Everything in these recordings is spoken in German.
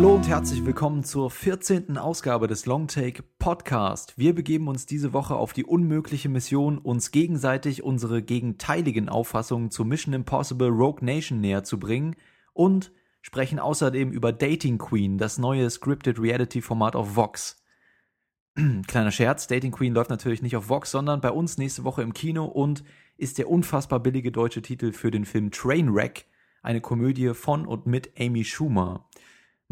Hallo und herzlich willkommen zur 14. Ausgabe des Longtake Podcast. Wir begeben uns diese Woche auf die unmögliche Mission, uns gegenseitig unsere gegenteiligen Auffassungen zu Mission Impossible Rogue Nation näher zu bringen und sprechen außerdem über Dating Queen, das neue Scripted Reality Format auf Vox. Kleiner Scherz, Dating Queen läuft natürlich nicht auf Vox, sondern bei uns nächste Woche im Kino und ist der unfassbar billige deutsche Titel für den Film Trainwreck, eine Komödie von und mit Amy Schumer.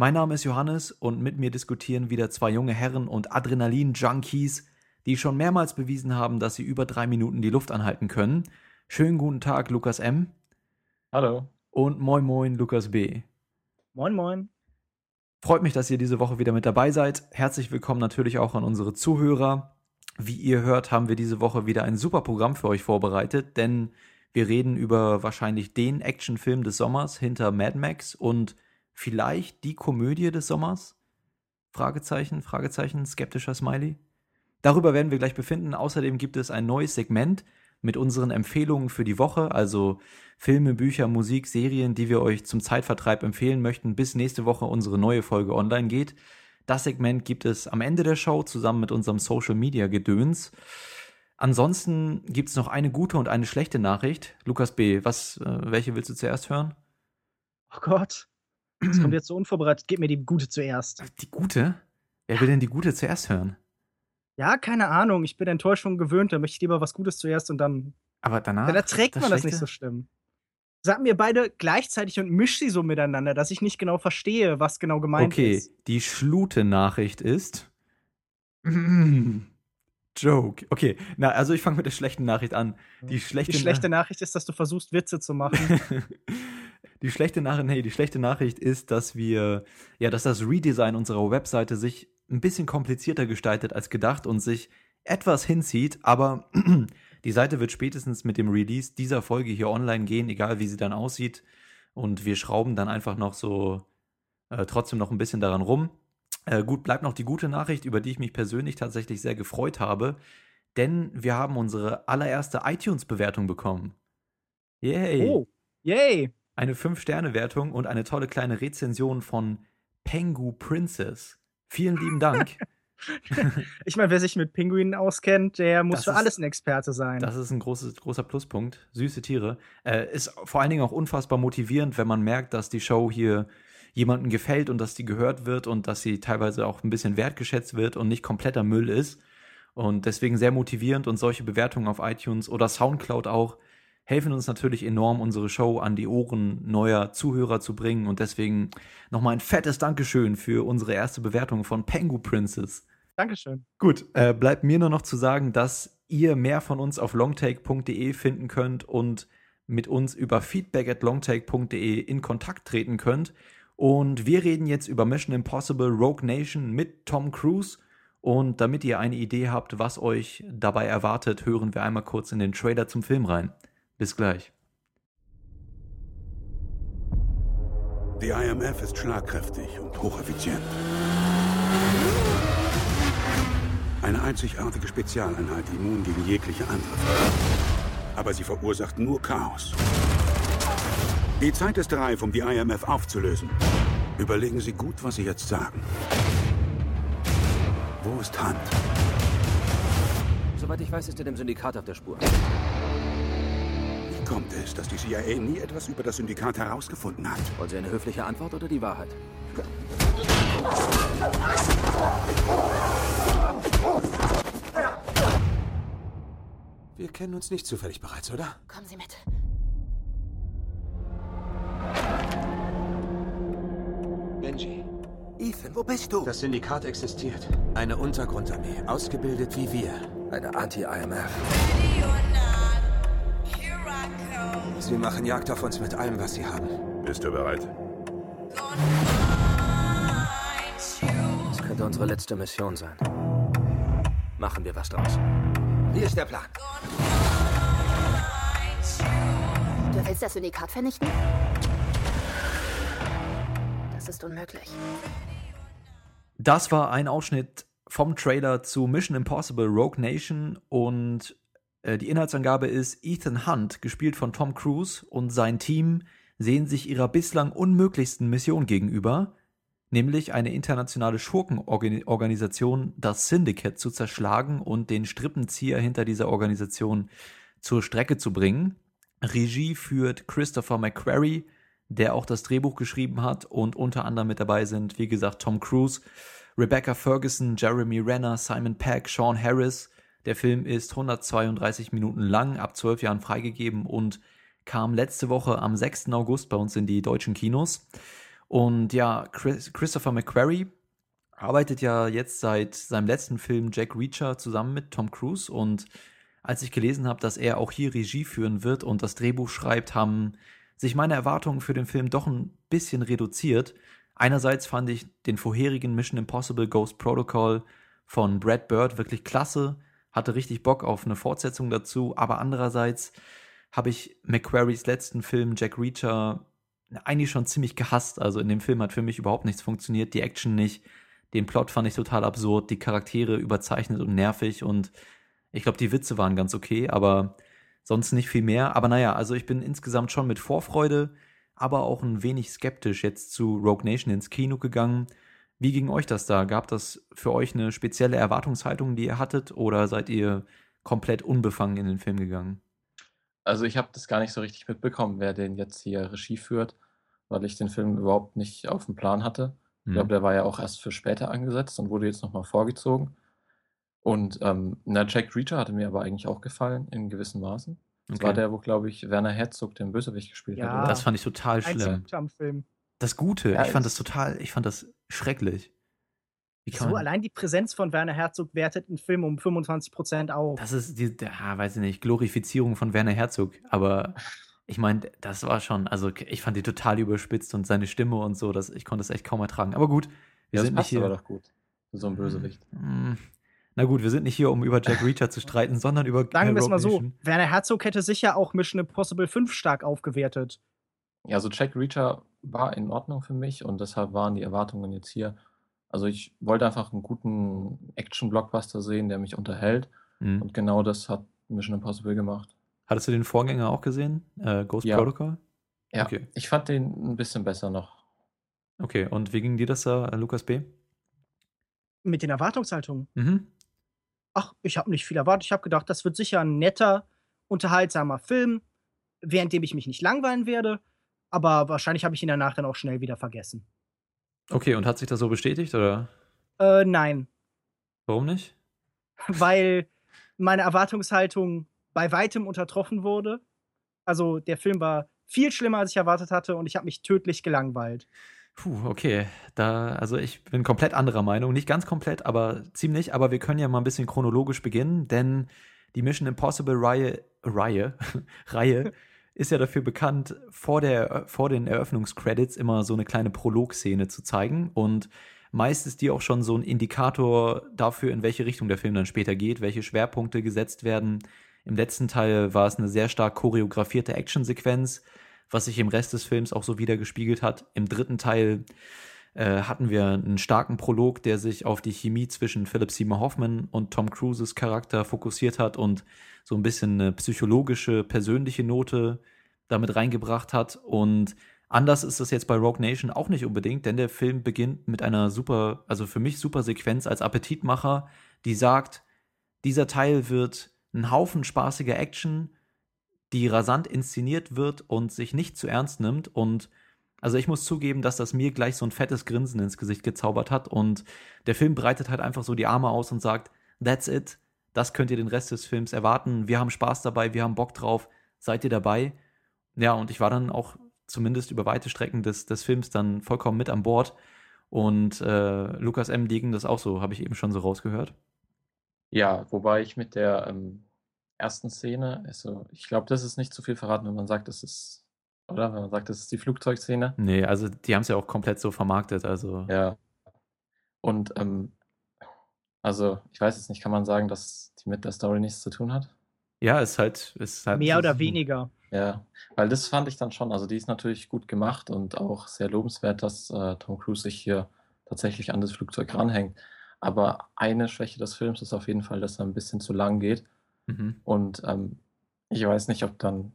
Mein Name ist Johannes und mit mir diskutieren wieder zwei junge Herren und Adrenalin-Junkies, die schon mehrmals bewiesen haben, dass sie über drei Minuten die Luft anhalten können. Schönen guten Tag, Lukas M. Hallo. Und moin moin, Lukas B. Moin moin. Freut mich, dass ihr diese Woche wieder mit dabei seid. Herzlich willkommen natürlich auch an unsere Zuhörer. Wie ihr hört, haben wir diese Woche wieder ein super Programm für euch vorbereitet, denn wir reden über wahrscheinlich den Actionfilm des Sommers hinter Mad Max und vielleicht die Komödie des Sommers? Fragezeichen, Fragezeichen, skeptischer Smiley. Darüber werden wir gleich befinden. Außerdem gibt es ein neues Segment mit unseren Empfehlungen für die Woche, also Filme, Bücher, Musik, Serien, die wir euch zum Zeitvertreib empfehlen möchten, bis nächste Woche unsere neue Folge online geht. Das Segment gibt es am Ende der Show zusammen mit unserem Social Media Gedöns. Ansonsten gibt es noch eine gute und eine schlechte Nachricht. Lukas B., was, äh, welche willst du zuerst hören? Oh Gott. Das kommt jetzt so unvorbereitet. Gib mir die gute zuerst. Die gute? Wer will denn die gute zuerst hören? Ja, keine Ahnung. Ich bin enttäuscht schon gewöhnt. Da möchte ich lieber was Gutes zuerst und dann. Aber danach. Dann erträgt das man das nicht so schlimm. Sag mir beide gleichzeitig und misch sie so miteinander, dass ich nicht genau verstehe, was genau gemeint okay, ist. Okay, die Schlute-Nachricht ist. Joke. Okay, na, also ich fange mit der schlechten Nachricht an. Die schlechte, die schlechte Na Nachricht ist, dass du versuchst, Witze zu machen. die schlechte Nachricht, nee, die schlechte Nachricht ist, dass wir, ja, dass das Redesign unserer Webseite sich ein bisschen komplizierter gestaltet als gedacht und sich etwas hinzieht, aber die Seite wird spätestens mit dem Release dieser Folge hier online gehen, egal wie sie dann aussieht. Und wir schrauben dann einfach noch so äh, trotzdem noch ein bisschen daran rum. Äh, gut, bleibt noch die gute Nachricht, über die ich mich persönlich tatsächlich sehr gefreut habe, denn wir haben unsere allererste iTunes-Bewertung bekommen. Yay! Oh, yay! Eine 5-Sterne-Wertung und eine tolle kleine Rezension von Pengu Princess. Vielen lieben Dank. ich meine, wer sich mit Pinguinen auskennt, der muss das für ist, alles ein Experte sein. Das ist ein großes, großer Pluspunkt. Süße Tiere. Äh, ist vor allen Dingen auch unfassbar motivierend, wenn man merkt, dass die Show hier jemandem gefällt und dass die gehört wird und dass sie teilweise auch ein bisschen wertgeschätzt wird und nicht kompletter Müll ist. Und deswegen sehr motivierend und solche Bewertungen auf iTunes oder Soundcloud auch helfen uns natürlich enorm, unsere Show an die Ohren neuer Zuhörer zu bringen. Und deswegen nochmal ein fettes Dankeschön für unsere erste Bewertung von Pengu Princess. Dankeschön. Gut, äh, bleibt mir nur noch zu sagen, dass ihr mehr von uns auf longtake.de finden könnt und mit uns über feedback at longtake.de in Kontakt treten könnt. Und wir reden jetzt über Mission Impossible Rogue Nation mit Tom Cruise. Und damit ihr eine Idee habt, was euch dabei erwartet, hören wir einmal kurz in den Trailer zum Film rein. Bis gleich. Die IMF ist schlagkräftig und hocheffizient. Eine einzigartige Spezialeinheit immun gegen jegliche Angriffe. Aber sie verursacht nur Chaos. Die Zeit ist reif, um die IMF aufzulösen. Überlegen Sie gut, was Sie jetzt sagen. Wo ist Hunt? Soweit ich weiß, ist er dem Syndikat auf der Spur. Wie kommt es, dass die CIA nie etwas über das Syndikat herausgefunden hat? Wollen Sie eine höfliche Antwort oder die Wahrheit? Wir kennen uns nicht zufällig bereits, oder? Kommen Sie mit. Benji. Ethan, wo bist du? Das Syndikat existiert. Eine Untergrundarmee, ausgebildet wie wir. Eine Anti-IMF. Sie machen Jagd auf uns mit allem, was sie haben. Bist du bereit? Das könnte unsere letzte Mission sein. Machen wir was draus. Wie ist der Plan? Du willst das Syndikat vernichten? Ist unmöglich. Das war ein Ausschnitt vom Trailer zu Mission Impossible Rogue Nation und äh, die Inhaltsangabe ist Ethan Hunt, gespielt von Tom Cruise und sein Team sehen sich ihrer bislang unmöglichsten Mission gegenüber, nämlich eine internationale Schurkenorganisation, das Syndicate, zu zerschlagen und den Strippenzieher hinter dieser Organisation zur Strecke zu bringen. Regie führt Christopher McQuarrie, der auch das Drehbuch geschrieben hat und unter anderem mit dabei sind, wie gesagt, Tom Cruise, Rebecca Ferguson, Jeremy Renner, Simon Peck, Sean Harris. Der Film ist 132 Minuten lang, ab 12 Jahren freigegeben und kam letzte Woche am 6. August bei uns in die deutschen Kinos. Und ja, Chris, Christopher McQuarrie arbeitet ja jetzt seit seinem letzten Film Jack Reacher zusammen mit Tom Cruise und als ich gelesen habe, dass er auch hier Regie führen wird und das Drehbuch schreibt, haben sich meine Erwartungen für den Film doch ein bisschen reduziert. Einerseits fand ich den vorherigen Mission Impossible Ghost Protocol von Brad Bird wirklich klasse, hatte richtig Bock auf eine Fortsetzung dazu, aber andererseits habe ich McQuarries letzten Film Jack Reacher eigentlich schon ziemlich gehasst. Also in dem Film hat für mich überhaupt nichts funktioniert, die Action nicht, den Plot fand ich total absurd, die Charaktere überzeichnet und nervig und ich glaube, die Witze waren ganz okay, aber sonst nicht viel mehr. Aber naja, also ich bin insgesamt schon mit Vorfreude, aber auch ein wenig skeptisch jetzt zu Rogue Nation ins Kino gegangen. Wie ging euch das da? Gab das für euch eine spezielle Erwartungshaltung, die ihr hattet, oder seid ihr komplett unbefangen in den Film gegangen? Also ich habe das gar nicht so richtig mitbekommen, wer den jetzt hier Regie führt, weil ich den Film überhaupt nicht auf dem Plan hatte. Ich glaube, mhm. der war ja auch erst für später angesetzt und wurde jetzt nochmal vorgezogen. Und ähm, na, Jack Reacher hatte mir aber eigentlich auch gefallen, in gewissen Maßen. Das war der, wo, glaube ich, Werner Herzog den Bösewicht gespielt hat, Ja, Das fand ich total schlimm. am Film. Das Gute, Ja, ich fand das total, ich fand das schrecklich. Wie kann So, man, allein die Präsenz von Werner Herzog wertet einen Film um 25% auf. das ist die, ja, weiß ich nicht, Glorifizierung von Werner Herzog. Aber ich meine, das war schon, also ich fand die total überspitzt und seine Stimme und so, das, ich konnte es echt kaum ertragen. Aber gut, wir Ja, das sind nicht passt aber doch gut. So einen Bösewicht. Mm, na gut, wir sind nicht hier, um über Jack Reacher zu streiten, sondern über Sagen wir es mal so, Werner Herzog hätte sicher auch Mission Impossible 5 stark aufgewertet. Ja, also Jack Reacher war in Ordnung für mich und deshalb waren die Erwartungen jetzt hier. Also ich wollte einfach einen guten Action-Blockbuster sehen, der mich unterhält. Mhm. Und genau das hat Mission Impossible gemacht. Hattest du den Vorgänger auch gesehen? Äh, Ghost ja. Protocol? Ja, okay. ich fand den ein bisschen besser noch. Okay, und wie ging dir das da, Lukas B? Mit den Erwartungshaltungen? Mhm ach, ich habe nicht viel erwartet. Ich habe gedacht, das wird sicher ein netter, unterhaltsamer Film, während dem ich mich nicht langweilen werde. Aber wahrscheinlich habe ich ihn danach dann auch schnell wieder vergessen. Okay, und hat sich das so bestätigt, oder? Äh, nein. Warum nicht? Weil meine Erwartungshaltung bei weitem untertroffen wurde. Also der Film war viel schlimmer, als ich erwartet hatte, und ich habe mich tödlich gelangweilt. Puh, okay. Da, also ich bin komplett anderer Meinung. Nicht ganz komplett, aber ziemlich. Aber wir können ja mal ein bisschen chronologisch beginnen, denn die Mission Impossible Reihe, Reihe, Reihe ist ja dafür bekannt, vor, der, vor den Eröffnungscredits immer so eine kleine Prolog-Szene zu zeigen. Und meist ist die auch schon so ein Indikator dafür, in welche Richtung der Film dann später geht, welche Schwerpunkte gesetzt werden. Im letzten Teil war es eine sehr stark choreografierte Actionsequenz was sich im Rest des Films auch so wieder gespiegelt hat. Im dritten Teil äh, hatten wir einen starken Prolog, der sich auf die Chemie zwischen Philip Seymour Hoffman und Tom Cruises Charakter fokussiert hat und so ein bisschen eine psychologische, persönliche Note damit reingebracht hat. Und anders ist das jetzt bei Rogue Nation auch nicht unbedingt, denn der Film beginnt mit einer super, also für mich super Sequenz als Appetitmacher, die sagt, dieser Teil wird ein Haufen spaßiger Action, die rasant inszeniert wird und sich nicht zu ernst nimmt. Und also ich muss zugeben, dass das mir gleich so ein fettes Grinsen ins Gesicht gezaubert hat. Und der Film breitet halt einfach so die Arme aus und sagt, that's it. Das könnt ihr den Rest des Films erwarten. Wir haben Spaß dabei, wir haben Bock drauf. Seid ihr dabei? Ja, und ich war dann auch zumindest über weite Strecken des, des Films dann vollkommen mit an Bord. Und äh, Lukas M. Degen das auch so, habe ich eben schon so rausgehört. Ja, wobei ich mit der ähm, ersten Szene. Also, ich glaube, das ist nicht zu viel verraten, wenn man sagt, das ist, oder? Wenn man sagt, das ist die Flugzeugszene. Nee, also die haben es ja auch komplett so vermarktet, also. Ja. Und, ähm, also, ich weiß jetzt nicht, kann man sagen, dass die mit der Story nichts zu tun hat? Ja, ist halt, ist halt. Mehr oder weniger. Ja, weil das fand ich dann schon, also die ist natürlich gut gemacht und auch sehr lobenswert, dass äh, Tom Cruise sich hier tatsächlich an das Flugzeug ranhängt. Aber eine Schwäche des Films ist auf jeden Fall, dass er ein bisschen zu lang geht. Mhm. Und ähm, ich weiß nicht, ob dann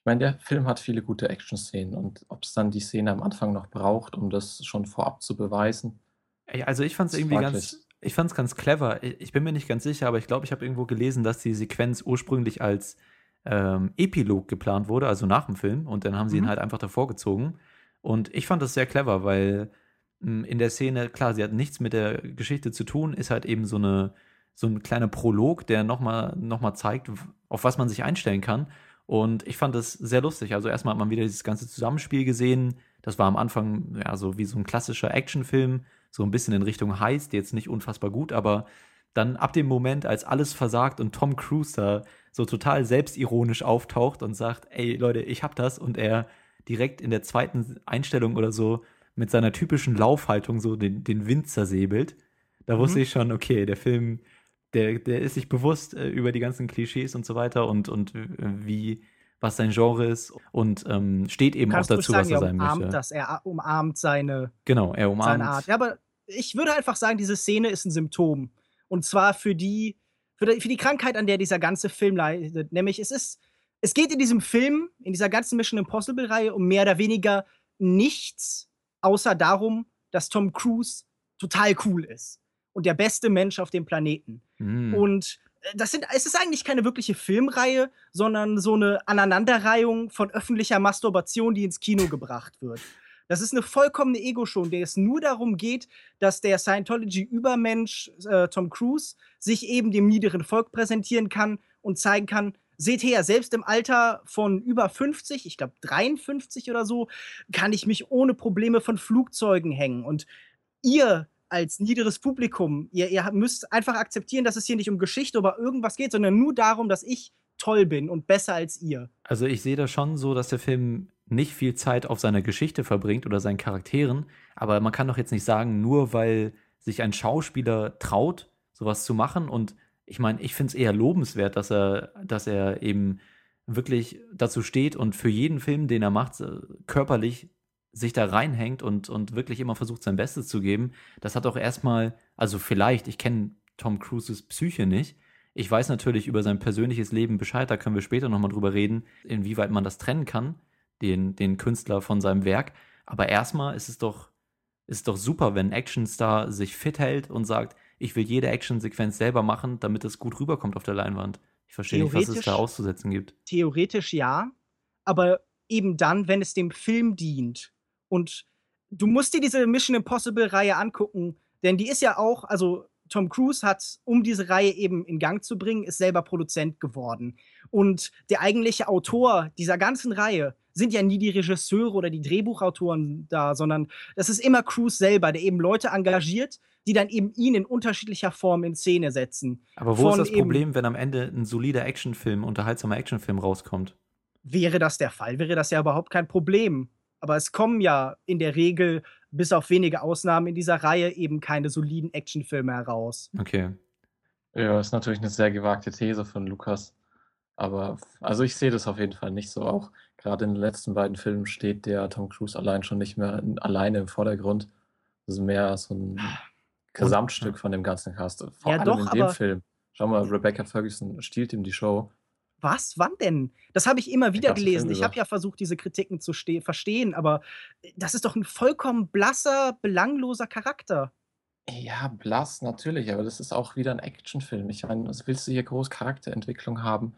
Ich meine, der Film hat viele gute Action-Szenen und ob es dann die Szene am Anfang noch braucht, um das schon vorab zu beweisen. Also ich fand es irgendwie ganz, ich fand es ganz clever. Ich bin mir nicht ganz sicher, aber ich glaube, ich habe irgendwo gelesen, dass die Sequenz ursprünglich als ähm, Epilog geplant wurde, also nach dem Film, und dann haben sie mhm. ihn halt einfach davor gezogen. Und ich fand das sehr clever, weil hm, in der Szene, klar, sie hat nichts mit der Geschichte zu tun, ist halt eben so eine so ein kleiner Prolog, der nochmal noch mal zeigt, auf was man sich einstellen kann. Und ich fand das sehr lustig. Also erstmal hat man wieder dieses ganze Zusammenspiel gesehen. Das war am Anfang ja so wie so ein klassischer Actionfilm, so ein bisschen in Richtung Heist, jetzt nicht unfassbar gut, aber dann ab dem Moment, als alles versagt und Tom Cruise da so total selbstironisch auftaucht und sagt, ey Leute, ich hab das und er direkt in der zweiten Einstellung oder so mit seiner typischen Laufhaltung so den, den Wind zersäbelt, da mhm. wusste ich schon, okay, der Film, der, der ist sich bewusst äh, über die ganzen Klischees und so weiter und, und äh, wie, was sein Genre ist und ähm, steht eben Kannst auch dazu, sagen, was er sein umarmt möchte. Das, er umarmt seine, genau, er umarmt. seine Art. Ja, aber ich würde einfach sagen, diese Szene ist ein Symptom. Und zwar für die, für die, für die Krankheit, an der dieser ganze Film leidet. Nämlich, es ist, es geht in diesem Film, in dieser ganzen Mission Impossible-Reihe, um mehr oder weniger nichts, außer darum, dass Tom Cruise total cool ist und der beste Mensch auf dem Planeten. Mm. Und äh, das sind, es ist eigentlich keine wirkliche Filmreihe, sondern so eine Aneinanderreihung von öffentlicher Masturbation, die ins Kino gebracht wird. Das ist eine vollkommene Ego-Show, in der es nur darum geht, dass der Scientology-Übermensch äh, Tom Cruise sich eben dem niederen Volk präsentieren kann und zeigen kann, seht her, selbst im Alter von über 50, ich glaube 53 oder so, kann ich mich ohne Probleme von Flugzeugen hängen. Und ihr als niederes Publikum, ihr, ihr müsst einfach akzeptieren, dass es hier nicht um Geschichte oder irgendwas geht, sondern nur darum, dass ich toll bin und besser als ihr. Also ich sehe das schon so, dass der Film nicht viel Zeit auf seiner Geschichte verbringt oder seinen Charakteren, aber man kann doch jetzt nicht sagen, nur weil sich ein Schauspieler traut, sowas zu machen und ich meine, ich finde es eher lobenswert, dass er, dass er eben wirklich dazu steht und für jeden Film, den er macht, körperlich sich da reinhängt und, und wirklich immer versucht, sein Bestes zu geben, das hat auch erstmal, also vielleicht, ich kenne Tom Cruises Psyche nicht. Ich weiß natürlich über sein persönliches Leben Bescheid, da können wir später nochmal drüber reden, inwieweit man das trennen kann, den, den Künstler von seinem Werk. Aber erstmal ist es doch, ist doch super, wenn ein Actionstar sich fit hält und sagt, ich will jede Actionsequenz selber machen, damit es gut rüberkommt auf der Leinwand. Ich verstehe nicht, was es da auszusetzen gibt. Theoretisch ja, aber eben dann, wenn es dem Film dient und du musst dir diese Mission Impossible-Reihe angucken, denn die ist ja auch, also Tom Cruise hat, um diese Reihe eben in Gang zu bringen, ist selber Produzent geworden. Und der eigentliche Autor dieser ganzen Reihe sind ja nie die Regisseure oder die Drehbuchautoren da, sondern das ist immer Cruise selber, der eben Leute engagiert, die dann eben ihn in unterschiedlicher Form in Szene setzen. Aber wo Von ist das Problem, wenn am Ende ein solider Actionfilm, unterhaltsamer Actionfilm rauskommt? Wäre das der Fall, wäre das ja überhaupt kein Problem. Aber es kommen ja in der Regel, bis auf wenige Ausnahmen in dieser Reihe, eben keine soliden Actionfilme heraus. Okay. Ja, ist natürlich eine sehr gewagte These von Lukas. Aber also ich sehe das auf jeden Fall nicht so. Auch gerade in den letzten beiden Filmen steht der Tom Cruise allein schon nicht mehr alleine im Vordergrund. Das ist mehr so ein Gesamtstück von dem ganzen Cast. Vor ja, allem doch, in dem Film. Schau mal, Rebecca Ferguson stiehlt ihm die Show. Was? Wann denn? Das habe ich immer wieder gelesen. Ich habe ja versucht, diese Kritiken zu verstehen, aber äh, das ist doch ein vollkommen blasser, belangloser Charakter. Ja, blass, natürlich, aber das ist auch wieder ein Actionfilm. Ich meine, was willst du hier groß Charakterentwicklung haben?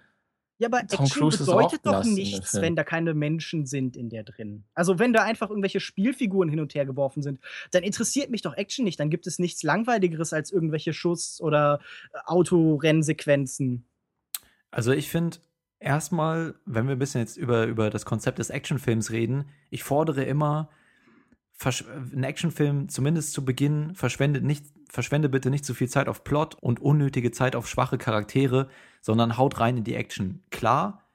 Ja, aber Tom Action Cruise bedeutet doch nichts, wenn da keine Menschen sind in der drin. Also wenn da einfach irgendwelche Spielfiguren hin und her geworfen sind, dann interessiert mich doch Action nicht. Dann gibt es nichts Langweiligeres als irgendwelche Schuss- oder äh, Autorennsequenzen. Also ich finde erstmal, wenn wir ein bisschen jetzt über, über das Konzept des Actionfilms reden, ich fordere immer, ein Actionfilm zumindest zu Beginn verschwendet nicht, verschwende bitte nicht zu viel Zeit auf Plot und unnötige Zeit auf schwache Charaktere, sondern haut rein in die Action. Klar,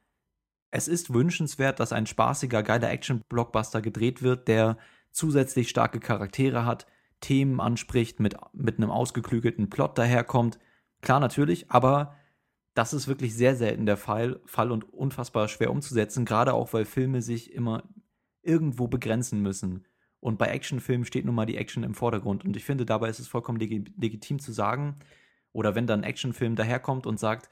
es ist wünschenswert, dass ein spaßiger, geiler Action-Blockbuster gedreht wird, der zusätzlich starke Charaktere hat, Themen anspricht, mit, mit einem ausgeklügelten Plot daherkommt. Klar, natürlich, aber das ist wirklich sehr selten der Fall, Fall und unfassbar schwer umzusetzen, gerade auch, weil Filme sich immer irgendwo begrenzen müssen. Und bei Actionfilmen steht nun mal die Action im Vordergrund. Und ich finde, dabei ist es vollkommen leg legitim zu sagen, oder wenn dann ein Actionfilm daherkommt und sagt,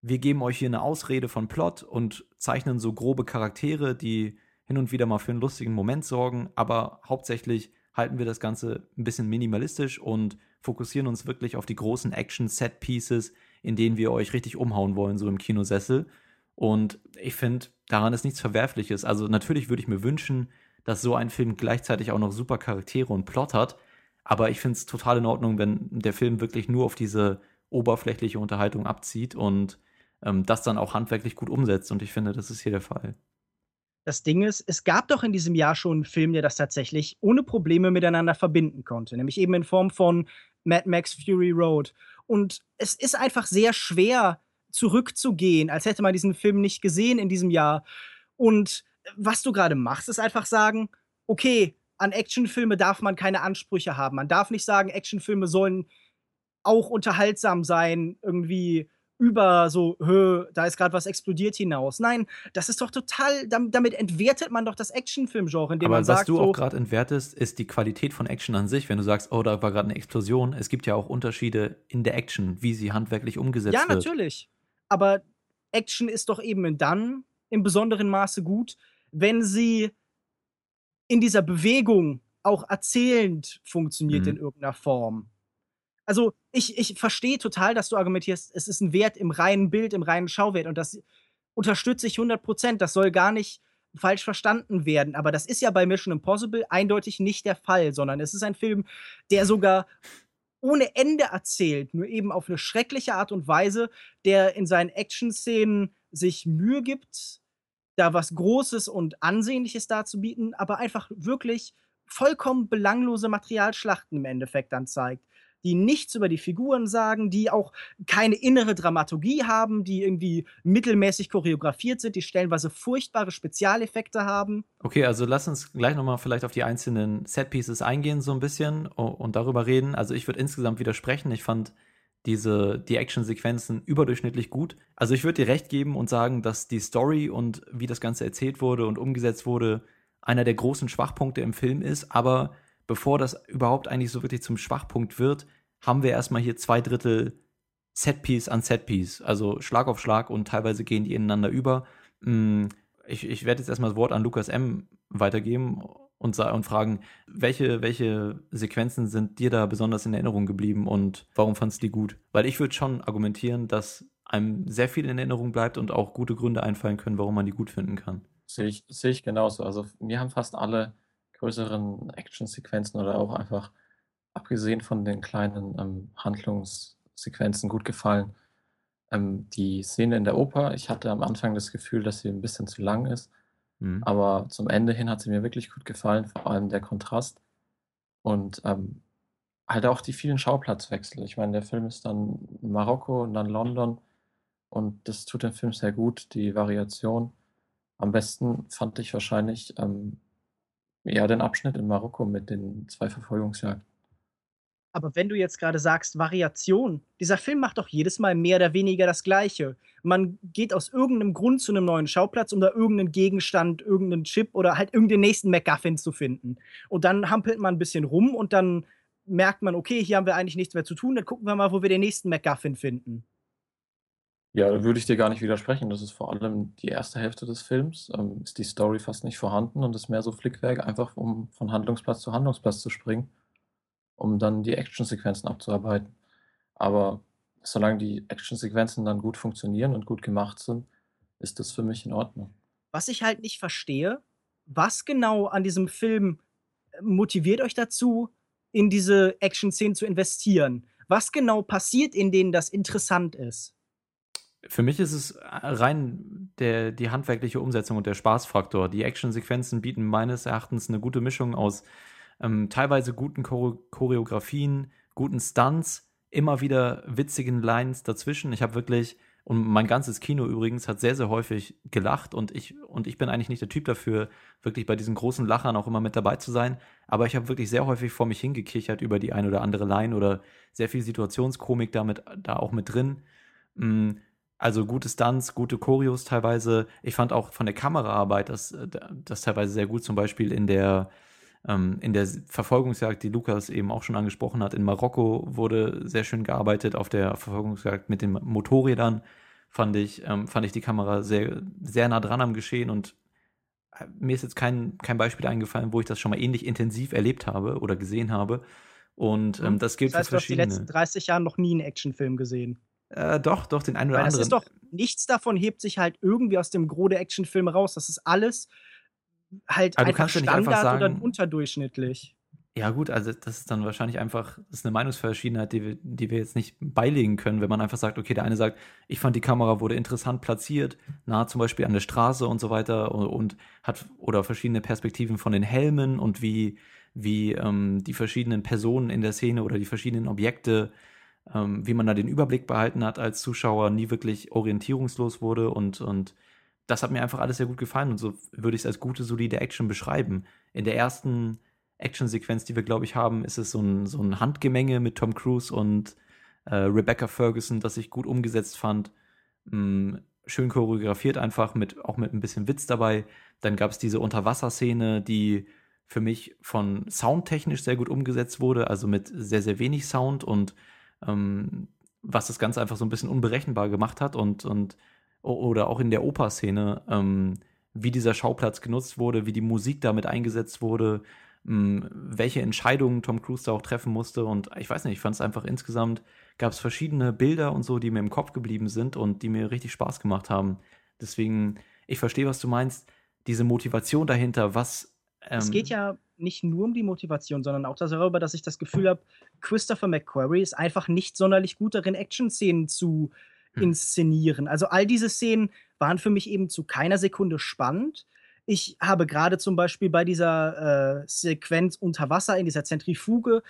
wir geben euch hier eine Ausrede von Plot und zeichnen so grobe Charaktere, die hin und wieder mal für einen lustigen Moment sorgen, aber hauptsächlich halten wir das Ganze ein bisschen minimalistisch und fokussieren uns wirklich auf die großen Action-Set-Pieces, in denen wir euch richtig umhauen wollen, so im Kinosessel. Und ich finde, daran ist nichts Verwerfliches. Also natürlich würde ich mir wünschen, dass so ein Film gleichzeitig auch noch super Charaktere und Plot hat. Aber ich finde es total in Ordnung, wenn der Film wirklich nur auf diese oberflächliche Unterhaltung abzieht und ähm, das dann auch handwerklich gut umsetzt. Und ich finde, das ist hier der Fall. Das Ding ist, es gab doch in diesem Jahr schon einen Film, der das tatsächlich ohne Probleme miteinander verbinden konnte, nämlich eben in Form von Mad Max Fury Road. Und es ist einfach sehr schwer zurückzugehen, als hätte man diesen Film nicht gesehen in diesem Jahr. Und was du gerade machst, ist einfach sagen, okay, an Actionfilme darf man keine Ansprüche haben. Man darf nicht sagen, Actionfilme sollen auch unterhaltsam sein, irgendwie über so, da ist gerade was explodiert hinaus. Nein, das ist doch total, damit entwertet man doch das Actionfilmgenre, indem Aber man sagt, was du so, auch gerade entwertest, ist die Qualität von Action an sich. Wenn du sagst, oh, da war gerade eine Explosion, es gibt ja auch Unterschiede in der Action, wie sie handwerklich umgesetzt ja, wird. Ja, natürlich. Aber Action ist doch eben dann im besonderen Maße gut, wenn sie in dieser Bewegung auch erzählend funktioniert mhm. in irgendeiner Form also ich, ich verstehe total, dass du argumentierst, es ist ein Wert im reinen Bild, im reinen Schauwert und das unterstütze ich 100 Prozent. Das soll gar nicht falsch verstanden werden. Aber das ist ja bei Mission Impossible eindeutig nicht der Fall, sondern es ist ein Film, der sogar ohne Ende erzählt, nur eben auf eine schreckliche Art und Weise, der in seinen Action-Szenen sich Mühe gibt, da was Großes und Ansehnliches darzubieten, aber einfach wirklich vollkommen belanglose Materialschlachten im Endeffekt dann zeigt die nichts über die Figuren sagen, die auch keine innere Dramaturgie haben, die irgendwie mittelmäßig choreografiert sind, die stellenweise furchtbare Spezialeffekte haben. Okay, also lass uns gleich nochmal vielleicht auf die einzelnen Setpieces eingehen, so ein bisschen und darüber reden. Also ich würde insgesamt widersprechen. Ich fand diese, die Actionsequenzen überdurchschnittlich gut. Also ich würde dir recht geben und sagen, dass die Story und wie das Ganze erzählt wurde und umgesetzt wurde, einer der großen Schwachpunkte im Film ist, aber bevor das überhaupt eigentlich so wirklich zum Schwachpunkt wird, haben wir erstmal hier zwei Drittel Setpiece an Setpiece, also Schlag auf Schlag und teilweise gehen die ineinander über. Mm, ich, ich werde jetzt erstmal das Wort an Lukas M. weitergeben und, und fragen, welche, welche Sequenzen sind dir da besonders in Erinnerung geblieben und warum fandst du die gut? Weil ich würde schon argumentieren, dass einem sehr viel in Erinnerung bleibt und auch gute Gründe einfallen können, warum man die gut finden kann. Sehe ich, sehe ich genauso. Also mir haben fast alle größeren Actionsequenzen oder auch einfach abgesehen von den kleinen ähm, Handlungssequenzen gut gefallen. Ähm, die Szene in der Oper, ich hatte am Anfang das Gefühl, dass sie ein bisschen zu lang ist, mhm. aber zum Ende hin hat sie mir wirklich gut gefallen, vor allem der Kontrast und ähm, halt auch die vielen Schauplatzwechsel. Ich meine, der Film ist dann Marokko und dann London und das tut dem Film sehr gut, die Variation. Am besten fand ich wahrscheinlich ähm, ja den Abschnitt in Marokko mit den zwei Verfolgungsjagden. Aber wenn du jetzt gerade sagst, Variation, dieser Film macht doch jedes Mal mehr oder weniger das Gleiche. Man geht aus irgendeinem Grund zu einem neuen Schauplatz, um da irgendeinen Gegenstand, irgendeinen Chip oder halt irgendeinen nächsten MacGuffin zu finden. Und dann hampelt man ein bisschen rum und dann merkt man, okay, hier haben wir eigentlich nichts mehr zu tun, dann gucken wir mal, wo wir den nächsten MacGuffin finden. Ja, da würde ich dir gar nicht widersprechen. Das ist vor allem die erste Hälfte des Films. Ähm, ist die Story fast nicht vorhanden und ist mehr so Flickwerk, einfach um von Handlungsplatz zu Handlungsplatz zu springen um dann die Actionsequenzen abzuarbeiten. Aber solange die Actionsequenzen dann gut funktionieren und gut gemacht sind, ist das für mich in Ordnung. Was ich halt nicht verstehe, was genau an diesem Film äh, motiviert euch dazu, in diese Action-Szenen zu investieren? Was genau passiert, in denen das interessant ist? Für mich ist es rein der, die handwerkliche Umsetzung und der Spaßfaktor. Die Actionsequenzen bieten meines Erachtens eine gute Mischung aus ähm, teilweise guten Chore Choreografien, guten Stunts, immer wieder witzigen Lines dazwischen. Ich habe wirklich, und mein ganzes Kino übrigens hat sehr, sehr häufig gelacht und ich, und ich bin eigentlich nicht der Typ dafür, wirklich bei diesen großen Lachern auch immer mit dabei zu sein. Aber ich habe wirklich sehr häufig vor mich hingekichert über die ein oder andere Line oder sehr viel Situationskomik damit da auch mit drin. Mm, also gute Stunts, gute Choreos teilweise. Ich fand auch von der Kameraarbeit das, äh, das teilweise sehr gut, zum Beispiel in der ähm, in der Verfolgungsjagd, die Lukas eben auch schon angesprochen hat, in Marokko wurde sehr schön gearbeitet auf der Verfolgungsjagd mit den Motorrädern. fand ich, ähm, fand ich die Kamera sehr, sehr nah dran am Geschehen und äh, mir ist jetzt kein, kein Beispiel eingefallen, wo ich das schon mal ähnlich intensiv erlebt habe oder gesehen habe. Und ähm, das gilt das heißt, für verschiedene. Du hast die letzten 30 Jahre noch nie einen Actionfilm gesehen. Äh, doch, doch, den einen oder Weil anderen. Das ist doch, nichts davon hebt sich halt irgendwie aus dem Gros der Actionfilme raus. Das ist alles halt Aber du einfach nicht Standard einfach oder sagen- unterdurchschnittlich. Ja, gut, also das ist dann wahrscheinlich einfach, das ist eine Meinungsverschiedenheit, die wir, die wir jetzt nicht beilegen können, wenn man einfach sagt, okay, der eine sagt, ich fand die Kamera wurde interessant platziert, nah zum Beispiel an der Straße und so weiter und, und hat oder verschiedene Perspektiven von den Helmen und wie, wie ähm, die verschiedenen Personen in der Szene oder die verschiedenen Objekte, ähm, wie man da den Überblick behalten hat als Zuschauer, nie wirklich orientierungslos wurde und, und das hat mir einfach alles sehr gut gefallen und so würde ich es als gute, solide Action beschreiben. In der ersten Actionsequenz, die wir, glaube ich, haben, ist es so ein, so ein Handgemenge mit Tom Cruise und äh, Rebecca Ferguson, das ich gut umgesetzt fand. Mm, schön choreografiert einfach, mit, auch mit ein bisschen Witz dabei. Dann gab es diese Unterwasserszene, die für mich von soundtechnisch sehr gut umgesetzt wurde, also mit sehr, sehr wenig Sound und ähm, was das Ganze einfach so ein bisschen unberechenbar gemacht hat und, und oder auch in der Oper-Szene, ähm, wie dieser Schauplatz genutzt wurde, wie die Musik damit eingesetzt wurde, mh, welche Entscheidungen Tom Cruise da auch treffen musste. Und ich weiß nicht, ich fand es einfach insgesamt, gab es verschiedene Bilder und so, die mir im Kopf geblieben sind und die mir richtig Spaß gemacht haben. Deswegen, ich verstehe, was du meinst. Diese Motivation dahinter, was. Ähm, es geht ja nicht nur um die Motivation, sondern auch darüber, dass ich das Gefühl habe, Christopher McQuarrie ist einfach nicht sonderlich gut darin, Action-Szenen zu Hm. Inszenieren. Also all diese Szenen waren für mich eben zu keiner Sekunde spannend. Ich habe gerade zum Beispiel bei dieser äh, Sequenz unter Wasser in dieser Zentrifuge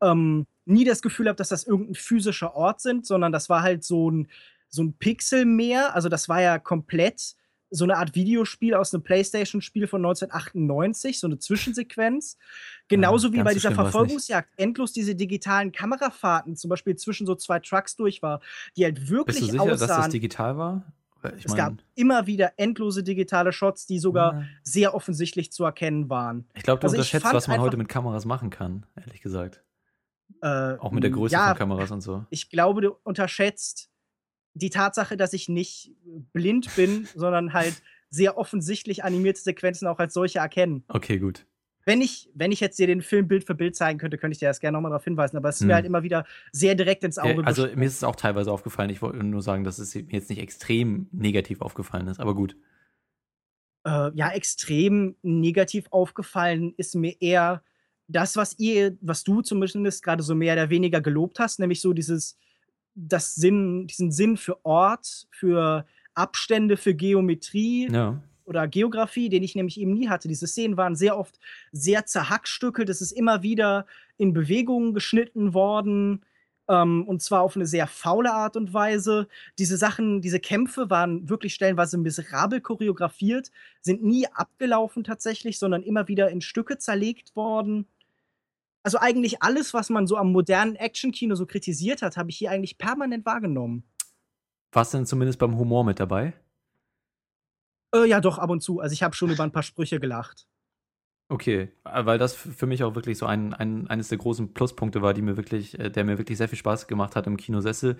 ähm, nie das Gefühl gehabt, dass das irgendein physischer Ort sind, sondern das war halt so ein, so ein Pixelmeer. Also das war ja komplett so eine Art Videospiel aus einem PlayStation-Spiel von 1998, so eine Zwischensequenz. Genauso wie ganz bei so dieser. Verfolgungsjagd endlos diese digitalen Kamerafahrten, zum Beispiel zwischen so zwei Trucks durch war, die halt wirklich bist du sicher, dass das aussahen. digital war? Ich es mein, gab immer wieder endlose digitale Shots, die sogar Ja. sehr offensichtlich zu erkennen waren. ich glaube, du Also unterschätzt, was man heute mit Kameras machen kann, ehrlich gesagt. Äh, Auch mit der Größe ja, von Kameras und so. ich glaube, du unterschätzt die Tatsache, dass ich nicht blind bin, sondern halt sehr offensichtlich animierte Sequenzen auch als solche erkennen. Okay, gut. Wenn ich, wenn ich jetzt dir den Film Bild für Bild zeigen könnte, könnte ich dir das gerne nochmal darauf hinweisen, aber es ist Hm. mir halt immer wieder sehr direkt ins Auge also mir ist es auch teilweise aufgefallen. Ich wollte nur sagen, dass es mir jetzt nicht extrem negativ aufgefallen ist, aber gut. äh, ja, extrem negativ aufgefallen ist mir eher das, was ihr, was du zumindest gerade so mehr oder weniger gelobt hast, nämlich so dieses, das Sinn, diesen Sinn für Ort, für Abstände, für Geometrie Ja. oder Geografie, den ich nämlich eben nie hatte. Diese Szenen waren sehr oft sehr zerhackstückelt. Es ist immer wieder in Bewegungen geschnitten worden. Ähm, und zwar auf eine sehr faule Art und Weise. Diese Sachen, diese Kämpfe waren wirklich stellenweise miserabel choreografiert, sind nie abgelaufen tatsächlich, sondern immer wieder in Stücke zerlegt worden. Also eigentlich alles, was man so am modernen Actionkino so kritisiert hat, habe ich hier eigentlich permanent wahrgenommen. Warst du denn zumindest beim Humor mit dabei? Äh, ja, doch, ab und zu. Also ich habe schon über ein paar Sprüche gelacht. Okay, äh, weil das für mich auch wirklich so ein, ein, eines der großen Pluspunkte war, die mir wirklich, äh, der mir wirklich sehr viel Spaß gemacht hat im Kinosessel.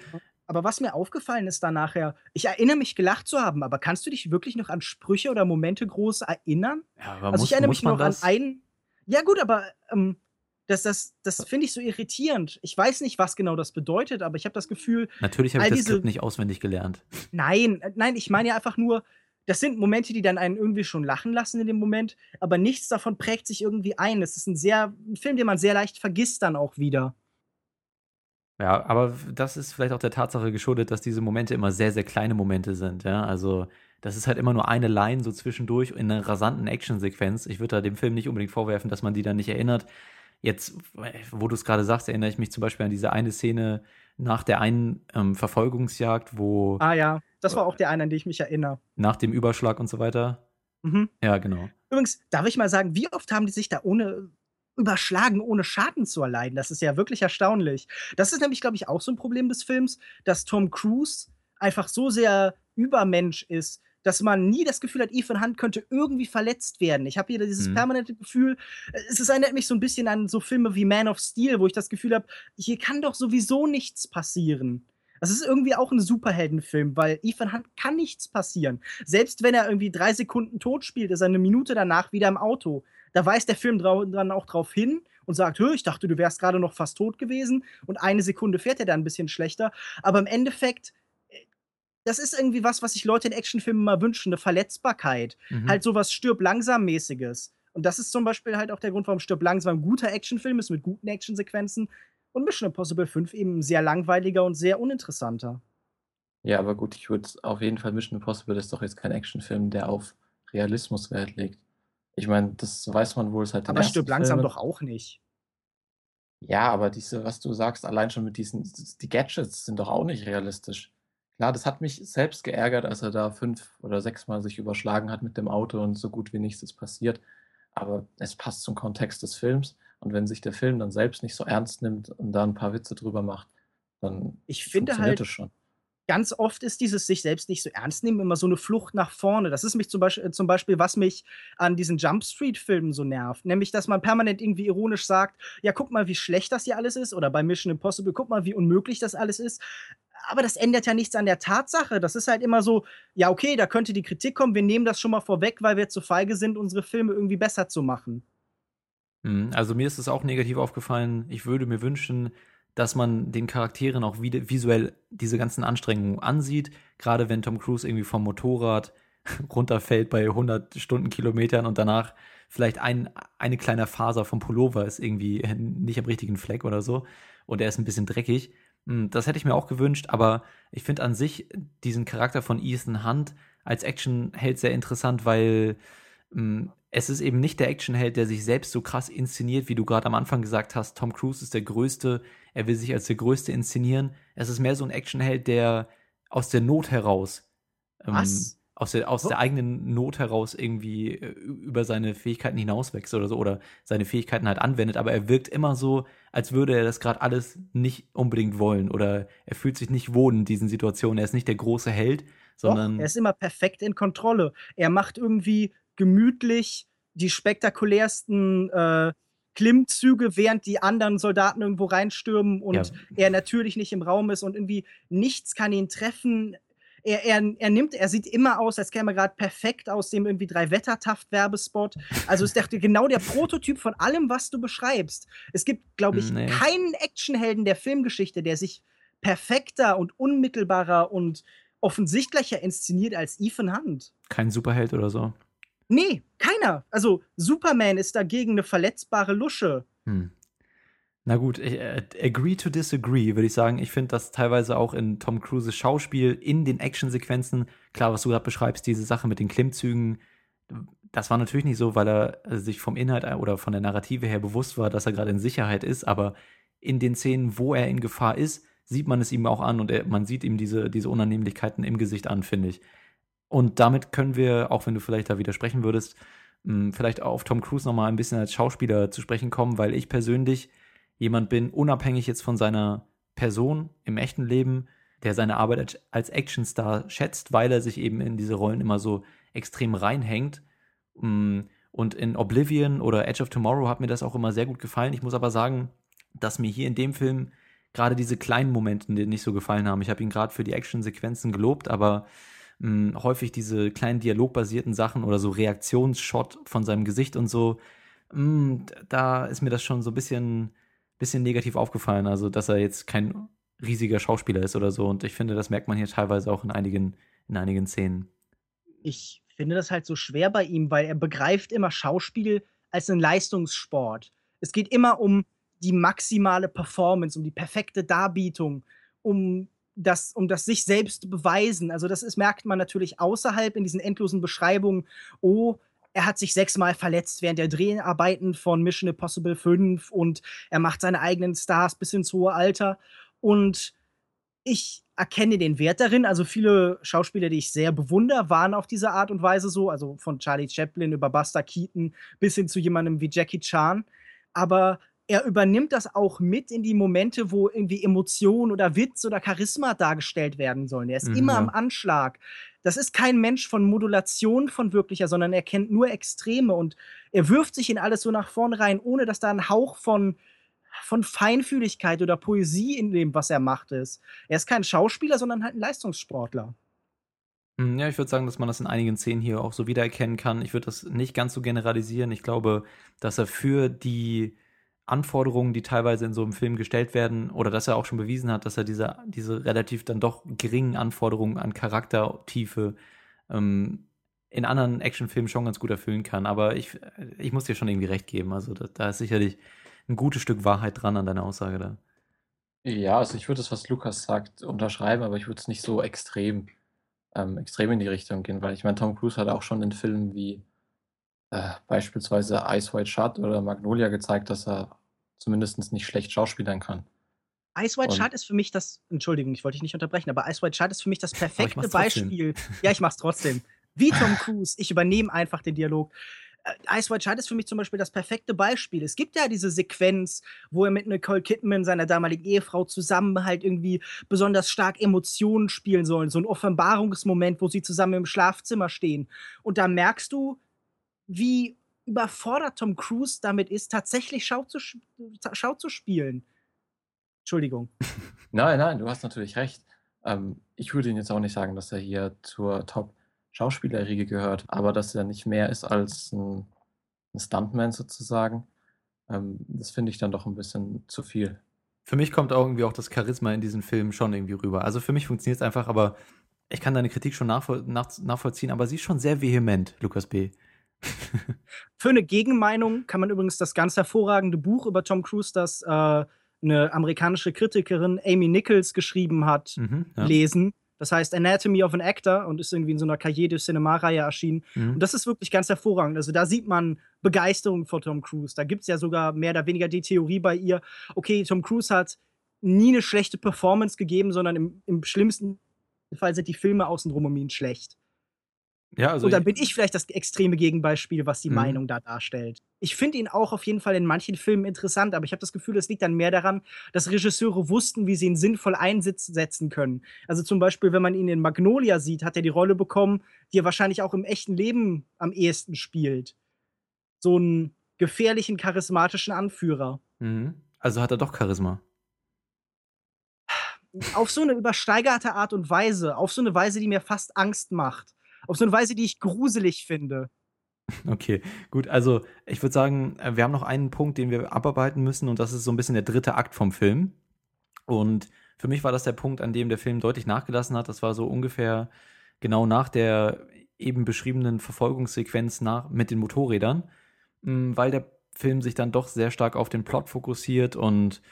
Aber was mir aufgefallen ist dann nachher, ich erinnere mich gelacht zu haben, aber kannst du dich wirklich noch an Sprüche oder Momente groß erinnern? Ja, aber also muss, ich erinnere mich noch das? an einen. Ja, gut, aber ähm, das, das, das finde ich so irritierend. Ich weiß nicht, was genau das bedeutet, aber ich habe das Gefühl, Natürlich habe ich das diese- Skript nicht auswendig gelernt. nein, äh, nein, ich meine ja einfach nur, das sind Momente, die dann einen irgendwie schon lachen lassen in dem Moment, aber nichts davon prägt sich irgendwie ein. Es ist ein sehr, ein Film, den man sehr leicht vergisst dann auch wieder. Ja, aber das ist vielleicht auch der Tatsache geschuldet, dass diese Momente immer sehr, sehr kleine Momente sind. Ja, also das ist halt immer nur eine Line so zwischendurch in einer rasanten Actionsequenz. Ich würde da dem Film nicht unbedingt vorwerfen, dass man die dann nicht erinnert. Jetzt, wo du es gerade sagst, erinnere ich mich zum Beispiel an diese eine Szene nach der einen ähm, Verfolgungsjagd, wo Ah ja, das war auch der eine, an den ich mich erinnere. nach dem Überschlag und so weiter. Mhm. Ja, genau. Übrigens, darf ich mal sagen, wie oft haben die sich da ohne überschlagen, ohne Schaden zu erleiden? Das ist ja wirklich erstaunlich. Das ist nämlich, glaube ich, auch so ein Problem des Films, dass Tom Cruise einfach so sehr Übermensch ist, dass man nie das Gefühl hat, Ethan Hunt könnte irgendwie verletzt werden. Ich habe hier dieses Mhm. permanente Gefühl, es ist, erinnert mich so ein bisschen an so Filme wie Man of Steel, wo ich das Gefühl habe, hier kann doch sowieso nichts passieren. Das ist irgendwie auch ein Superheldenfilm, weil Ethan Hunt kann nichts passieren. Selbst wenn er irgendwie drei Sekunden tot spielt, ist er eine Minute danach wieder im Auto. Da weist der Film dann auch drauf hin und sagt, ich dachte, du wärst gerade noch fast tot gewesen. Und eine Sekunde fährt er dann ein bisschen schlechter. Aber im Endeffekt das ist irgendwie was, was sich Leute in Actionfilmen mal wünschen, eine Verletzbarkeit. Mhm. Halt sowas stirb langsam mäßiges. Und das ist zum Beispiel halt auch der Grund, warum Stirb langsam ein guter Actionfilm ist mit guten Actionsequenzen und Mission Impossible 5 eben sehr langweiliger und sehr uninteressanter. Ja, aber gut, ich würde auf jeden Fall Mission Impossible ist doch jetzt kein Actionfilm, der auf Realismus Wert legt. Ich meine, das weiß man wohl, halt Aber Stirb langsam Filmen. doch auch nicht. Ja, aber diese, was du sagst, allein schon mit diesen, die Gadgets sind doch auch nicht realistisch. Klar, das hat mich selbst geärgert, als er da fünf oder sechs Mal sich überschlagen hat mit dem Auto und so gut wie nichts ist passiert. Aber es passt zum Kontext des Films. Und wenn sich der Film dann selbst nicht so ernst nimmt und da ein paar Witze drüber macht, dann ich finde halt, das schon. Ganz oft ist dieses sich selbst nicht so ernst nehmen immer so eine Flucht nach vorne. Das ist mich zum Beispiel, zum Beispiel was mich an diesen Jump Street-Filmen so nervt. Nämlich, dass man permanent irgendwie ironisch sagt: Ja, guck mal, wie schlecht das hier alles ist. Oder bei Mission Impossible, guck mal, wie unmöglich das alles ist aber das ändert ja nichts an der Tatsache. Das ist halt immer so, ja, okay, da könnte die Kritik kommen, wir nehmen das schon mal vorweg, weil wir zu feige sind, unsere Filme irgendwie besser zu machen. Mhm, also mir ist es auch negativ aufgefallen. Ich würde mir wünschen, dass man den Charakteren auch visuell diese ganzen Anstrengungen ansieht. Gerade wenn Tom Cruise irgendwie vom Motorrad runterfällt bei 100 Stundenkilometern und danach vielleicht ein, eine kleine Faser vom Pullover ist irgendwie nicht am richtigen Fleck oder so und er ist ein bisschen dreckig hm, das hätte ich mir auch gewünscht, aber ich finde an sich diesen Charakter von Ethan Hunt als Actionheld sehr interessant, weil mh, hm, es ist eben nicht der Actionheld, der sich selbst so krass inszeniert, wie du gerade am Anfang gesagt hast. Tom Cruise ist der Größte, er will sich als der Größte inszenieren. Es ist mehr so ein Actionheld, der aus der Not heraus ähm, Was? Aus der, aus oh. der eigenen Not heraus irgendwie äh, über seine Fähigkeiten hinauswächst oder so oder seine Fähigkeiten halt anwendet, aber er wirkt immer so, als würde er das gerade alles nicht unbedingt wollen oder er fühlt sich nicht wohl in diesen Situationen. Er ist nicht der große Held, sondern. Doch, er ist immer perfekt in Kontrolle. Er macht irgendwie gemütlich die spektakulärsten äh, Klimmzüge, während die anderen Soldaten irgendwo reinstürmen und ja. er natürlich nicht im Raum ist und irgendwie nichts kann ihn treffen er, er, er nimmt, er sieht immer aus, als käme er gerade perfekt aus dem irgendwie drei Wettertaft Werbespot. Also ist der, genau der Prototyp von allem, was du beschreibst. Es gibt, glaube ich, nee. keinen Actionhelden der Filmgeschichte, der sich perfekter und unmittelbarer und offensichtlicher inszeniert als Ethan Hunt. Kein Superheld oder so. Nee, keiner. Also Superman ist dagegen eine verletzbare Lusche. Hm. Na gut, ich, äh, agree to disagree, würde ich sagen. Ich finde das teilweise auch in Tom Cruises Schauspiel, in den Actionsequenzen, klar, was du gerade beschreibst, diese Sache mit den Klimmzügen, das war natürlich nicht so, weil er sich vom Inhalt oder von der Narrative her bewusst war, dass er gerade in Sicherheit ist, aber in den Szenen, wo er in Gefahr ist, sieht man es ihm auch an und er, man sieht ihm diese, diese Unannehmlichkeiten im Gesicht an, finde ich. Und damit können wir, auch wenn du vielleicht da widersprechen würdest, vielleicht auf Tom Cruise nochmal ein bisschen als Schauspieler zu sprechen kommen, weil ich persönlich jemand bin, unabhängig jetzt von seiner Person im echten Leben, der seine Arbeit als Actionstar schätzt, weil er sich eben in diese Rollen immer so extrem reinhängt. Mm, und in Oblivion oder Edge of Tomorrow hat mir das auch immer sehr gut gefallen. Ich muss aber sagen, dass mir hier in dem Film gerade diese kleinen Momente nicht so gefallen haben. Ich habe ihn gerade für die Actionsequenzen gelobt, aber mh, mm, häufig diese kleinen dialogbasierten Sachen oder so Reaktionsshot von seinem Gesicht und so, mh, mm, da ist mir das schon so ein bisschen bisschen negativ aufgefallen, also dass er jetzt kein riesiger Schauspieler ist oder so. Und ich finde, das merkt man hier teilweise auch in einigen, in einigen Szenen. Ich finde das halt so schwer bei ihm, weil er begreift immer Schauspiel als einen Leistungssport. Es geht immer um die maximale Performance, um die perfekte Darbietung, um das, um das sich selbst beweisen. Also das ist, merkt man natürlich außerhalb in diesen endlosen Beschreibungen, oh, er hat sich sechsmal verletzt während der Dreharbeiten von Mission Impossible 5 und er macht seine eigenen Stars bis ins hohe Alter. Und ich erkenne den Wert darin. Also viele Schauspieler, die ich sehr bewundere, waren auf diese Art und Weise so. Also von Charlie Chaplin über Buster Keaton bis hin zu jemandem wie Jackie Chan. Aber er übernimmt das auch mit in die Momente, wo irgendwie Emotion oder Witz oder Charisma dargestellt werden sollen. Er ist mhm, immer ja. am Anschlag das ist kein Mensch von Modulation von wirklicher, sondern er kennt nur Extreme und er wirft sich in alles so nach vorne rein, ohne dass da ein Hauch von von Feinfühligkeit oder Poesie in dem, was er macht, ist. Er ist kein Schauspieler, sondern halt ein Leistungssportler. Hm, ja, ich würde sagen, dass man das in einigen Szenen hier auch so wiedererkennen kann. Ich würde das nicht ganz so generalisieren. Ich glaube, dass er für die Anforderungen, die teilweise in so einem Film gestellt werden, oder dass er auch schon bewiesen hat, dass er diese, diese relativ dann doch geringen Anforderungen an Charaktertiefe ähm, in anderen Actionfilmen schon ganz gut erfüllen kann. Aber ich, ich muss dir schon irgendwie recht geben. Also da, da ist sicherlich ein gutes Stück Wahrheit dran an deiner Aussage da. Ja, also ich würde das, was Lukas sagt, unterschreiben, aber ich würde es nicht so extrem, ähm, extrem in die Richtung gehen, weil ich meine, Tom Cruise hat auch schon in Filmen wie äh, beispielsweise Ice White Shut oder Magnolia gezeigt, dass er zumindest nicht schlecht schauspielern kann. Ice White Shut ist für mich das, Entschuldigung, ich wollte dich nicht unterbrechen, aber Ice White Shut ist für mich das perfekte Beispiel. Ja, ich mach's trotzdem. Wie Tom Cruise, ich übernehme einfach den Dialog. Äh, Ice White Shut ist für mich zum Beispiel das perfekte Beispiel. Es gibt ja diese Sequenz, wo er mit Nicole Kidman, seiner damaligen Ehefrau, zusammen halt irgendwie besonders stark Emotionen spielen sollen. So ein Offenbarungsmoment, wo sie zusammen im Schlafzimmer stehen. Und da merkst du, wie überfordert Tom Cruise damit ist, tatsächlich Schau zu, Schau zu spielen. Entschuldigung. Nein, nein, du hast natürlich recht. Ähm, ich würde ihn jetzt auch nicht sagen, dass er hier zur Top- Schauspielerriege gehört, aber dass er nicht mehr ist als ein, ein Stuntman sozusagen, ähm, das finde ich dann doch ein bisschen zu viel. Für mich kommt auch irgendwie auch das Charisma in diesen Filmen schon irgendwie rüber. Also für mich funktioniert es einfach, aber ich kann deine Kritik schon nachvoll nach nachvollziehen, aber sie ist schon sehr vehement, Lukas B. Für eine Gegenmeinung kann man übrigens das ganz hervorragende Buch über Tom Cruise, das äh, eine amerikanische Kritikerin Amy Nichols geschrieben hat, mhm, ja. lesen. Das heißt Anatomy of an Actor und ist irgendwie in so einer Cahiers de Cinema-Reihe erschienen. Mhm. Und das ist wirklich ganz hervorragend. Also da sieht man Begeisterung vor Tom Cruise. Da gibt es ja sogar mehr oder weniger die Theorie bei ihr, okay, Tom Cruise hat nie eine schlechte Performance gegeben, sondern im, im schlimmsten Fall sind die Filme außenrum um ihn schlecht. Ja, also und dann bin ich vielleicht das extreme Gegenbeispiel, was die mhm. Meinung da darstellt. Ich finde ihn auch auf jeden Fall in manchen Filmen interessant, aber ich habe das Gefühl, es liegt dann mehr daran, dass Regisseure wussten, wie sie ihn sinnvoll einsetzen können. Also zum Beispiel, wenn man ihn in Magnolia sieht, hat er die Rolle bekommen, die er wahrscheinlich auch im echten Leben am ehesten spielt. So einen gefährlichen, charismatischen Anführer. Mhm. Also hat er doch Charisma auf so eine übersteigerte Art und Weise, auf so eine Weise, die mir fast Angst macht. Auf so eine Weise, die ich gruselig finde. Okay, gut. Also ich würde sagen, äh, wir haben noch einen Punkt, den wir abarbeiten müssen und das ist so ein bisschen der dritte Akt vom Film. Und für mich war das der Punkt, an dem der Film deutlich nachgelassen hat. Das war so ungefähr genau nach der eben beschriebenen Verfolgungssequenz nach, mit den Motorrädern, mm, weil der Film sich dann doch sehr stark auf den Plot fokussiert und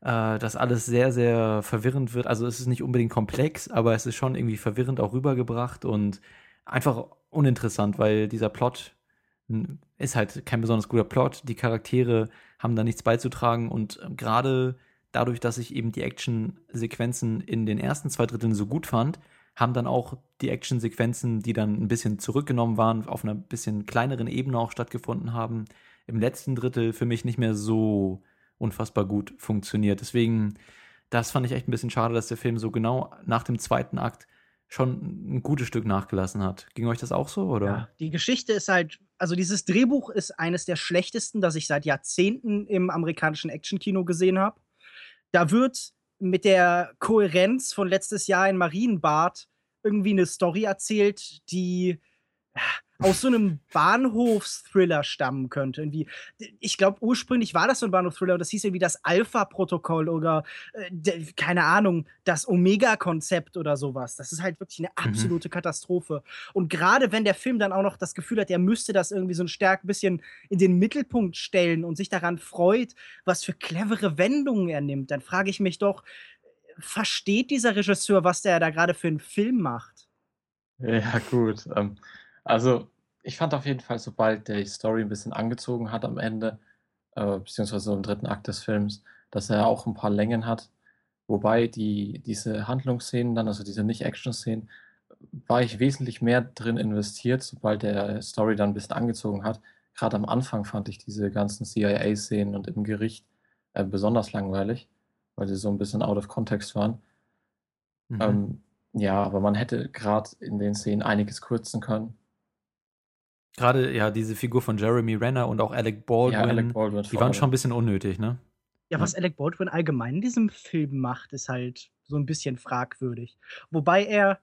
äh, das alles sehr, sehr verwirrend wird. Also es ist nicht unbedingt komplex, aber es ist schon irgendwie verwirrend auch rübergebracht und einfach uninteressant, weil dieser Plot ist halt kein besonders guter Plot. Die Charaktere haben da nichts beizutragen und gerade dadurch, dass ich eben die Action-Sequenzen in den ersten zwei Dritteln so gut fand, haben dann auch die Action-Sequenzen, die dann ein bisschen zurückgenommen waren, auf einer bisschen kleineren Ebene auch stattgefunden haben, im letzten Drittel für mich nicht mehr so unfassbar gut funktioniert. Deswegen, das fand ich echt ein bisschen schade, dass der Film so genau nach dem zweiten Akt schon ein gutes Stück nachgelassen hat. Ging euch das auch so, oder? Ja, die Geschichte ist halt, also dieses Drehbuch ist eines der schlechtesten, das ich seit Jahrzehnten im amerikanischen Actionkino gesehen habe. Da wird mit der Kohärenz von letztes Jahr in Marienbad irgendwie eine Story erzählt, die aus so einem Bahnhofsthriller stammen könnte. Irgendwie, ich glaube, ursprünglich war das so ein Bahnhofsthriller, das hieß irgendwie das Alpha-Protokoll oder äh, keine Ahnung, das Omega-Konzept oder sowas. Das ist halt wirklich eine mhm. absolute mhm. Katastrophe. Und gerade wenn der Film dann auch noch das Gefühl hat, er müsste das irgendwie so ein stark bisschen in den Mittelpunkt stellen und sich daran freut, was für clevere Wendungen er nimmt, dann frage ich mich doch, versteht dieser Regisseur, was der da gerade für einen Film macht? Ja, gut. Ähm, also, ich fand auf jeden Fall, sobald der die Story ein bisschen angezogen hat am Ende, äh, beziehungsweise im dritten Akt des Films, dass er auch ein paar Längen hat. Wobei die, diese Handlungsszenen dann, also diese Nicht-Action-Szenen, war ich wesentlich mehr drin investiert, sobald der Story dann ein bisschen angezogen hat. Gerade am Anfang fand ich diese ganzen CIA-Szenen und im Gericht äh, besonders langweilig, weil sie so ein bisschen out of context waren. Mhm. Ähm, ja, aber man hätte gerade in den Szenen einiges kürzen können. Gerade ja diese Figur von Jeremy Renner und auch Alec Baldwin, ja, Alec Baldwin die waren schon ein bisschen unnötig, ne? Ja, was Alec Baldwin allgemein in diesem Film macht, ist halt so ein bisschen fragwürdig. Wobei er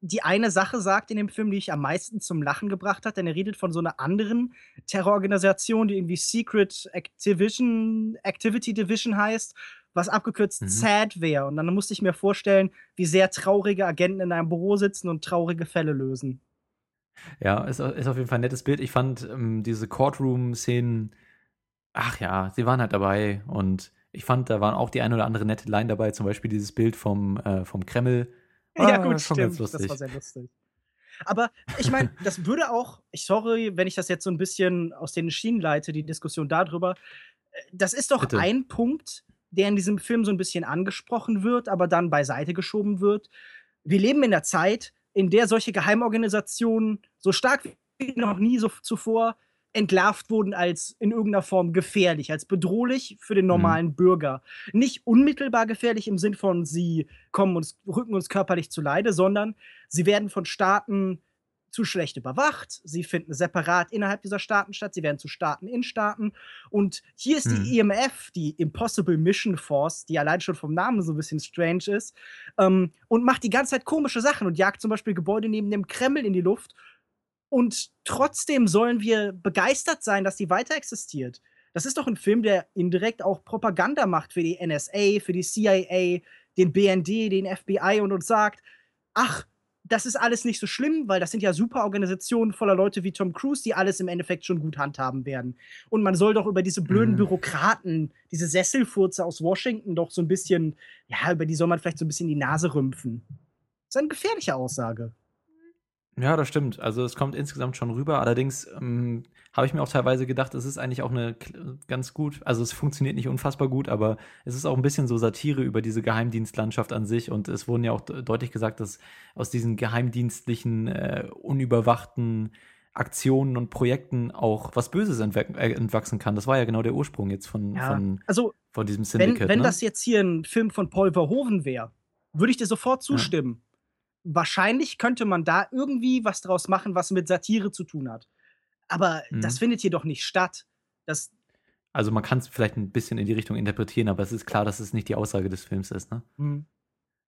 die eine Sache sagt in dem Film, die ich am meisten zum Lachen gebracht hat, denn er redet von so einer anderen Terrororganisation, die irgendwie Secret Activision, Activity Division heißt, was abgekürzt mhm. SAD wäre. Und dann musste ich mir vorstellen, wie sehr traurige Agenten in einem Büro sitzen und traurige Fälle lösen. Ja, ist, ist auf jeden Fall ein nettes Bild. Ich fand ähm, diese Courtroom-Szenen, ach ja, sie waren halt dabei und ich fand, da waren auch die ein oder andere nette Line dabei, zum Beispiel dieses Bild vom, äh, vom Kreml. Ah, ja, gut, stimmt. Das war sehr lustig. Aber ich meine, das würde auch, ich sorry, wenn ich das jetzt so ein bisschen aus den Schienen leite, die Diskussion darüber. Äh, das ist doch Bitte. ein Punkt, der in diesem Film so ein bisschen angesprochen wird, aber dann beiseite geschoben wird. Wir leben in der Zeit, in der solche Geheimorganisationen so stark wie noch nie so zuvor entlarvt wurden als in irgendeiner Form gefährlich, als bedrohlich für den mhm. normalen mhm. Bürger. Nicht unmittelbar gefährlich im Sinn von, sie kommen uns, rücken uns körperlich zu Leide, sondern sie werden von Staaten zu schlecht überwacht, sie finden separat innerhalb dieser Staaten statt, sie werden zu Staaten in Staaten. Und hier ist hm. die IMF, die Impossible Mission Force, die allein schon vom Namen so ein bisschen strange ist, ähm, und macht die ganze Zeit komische Sachen und jagt zum Beispiel Gebäude neben dem Kreml in die Luft. Und trotzdem sollen wir begeistert sein, dass die weiter existiert. Das ist doch ein Film, der indirekt auch Propaganda macht für die NSA, für die CIA, den BND, den FBI und uns sagt, ach, das ist alles nicht so schlimm, weil das sind ja super Organisationen voller Leute wie Tom Cruise, die alles im Endeffekt schon gut handhaben werden. Und man soll doch über diese blöden mhm. Bürokraten, diese Sesselfurze aus Washington doch so ein bisschen, ja, über die soll man vielleicht so ein bisschen die Nase rümpfen. Das ist eine gefährliche Aussage. Ja, das stimmt. Also es kommt insgesamt schon rüber. Allerdings ähm, habe ich mir auch teilweise gedacht, es ist eigentlich auch eine ganz gut, also es funktioniert nicht unfassbar gut, aber es ist auch ein bisschen so Satire über diese Geheimdienstlandschaft an sich. Und es wurden ja auch deutlich gesagt, dass aus diesen geheimdienstlichen, äh, unüberwachten Aktionen und Projekten auch was Böses äh, entwachsen kann. Das war ja genau der Ursprung jetzt von, ja, von, also, von diesem Syndicate. Wenn, wenn ne? das jetzt hier ein Film von Paul Verhoeven wäre, würde ich dir sofort zustimmen. Ja wahrscheinlich könnte man da irgendwie was draus machen, was mit Satire zu tun hat. Aber mhm. das findet hier doch nicht statt. Das also man kann es vielleicht ein bisschen in die Richtung interpretieren, aber es ist klar, dass es nicht die Aussage des Films ist, ne? Mhm.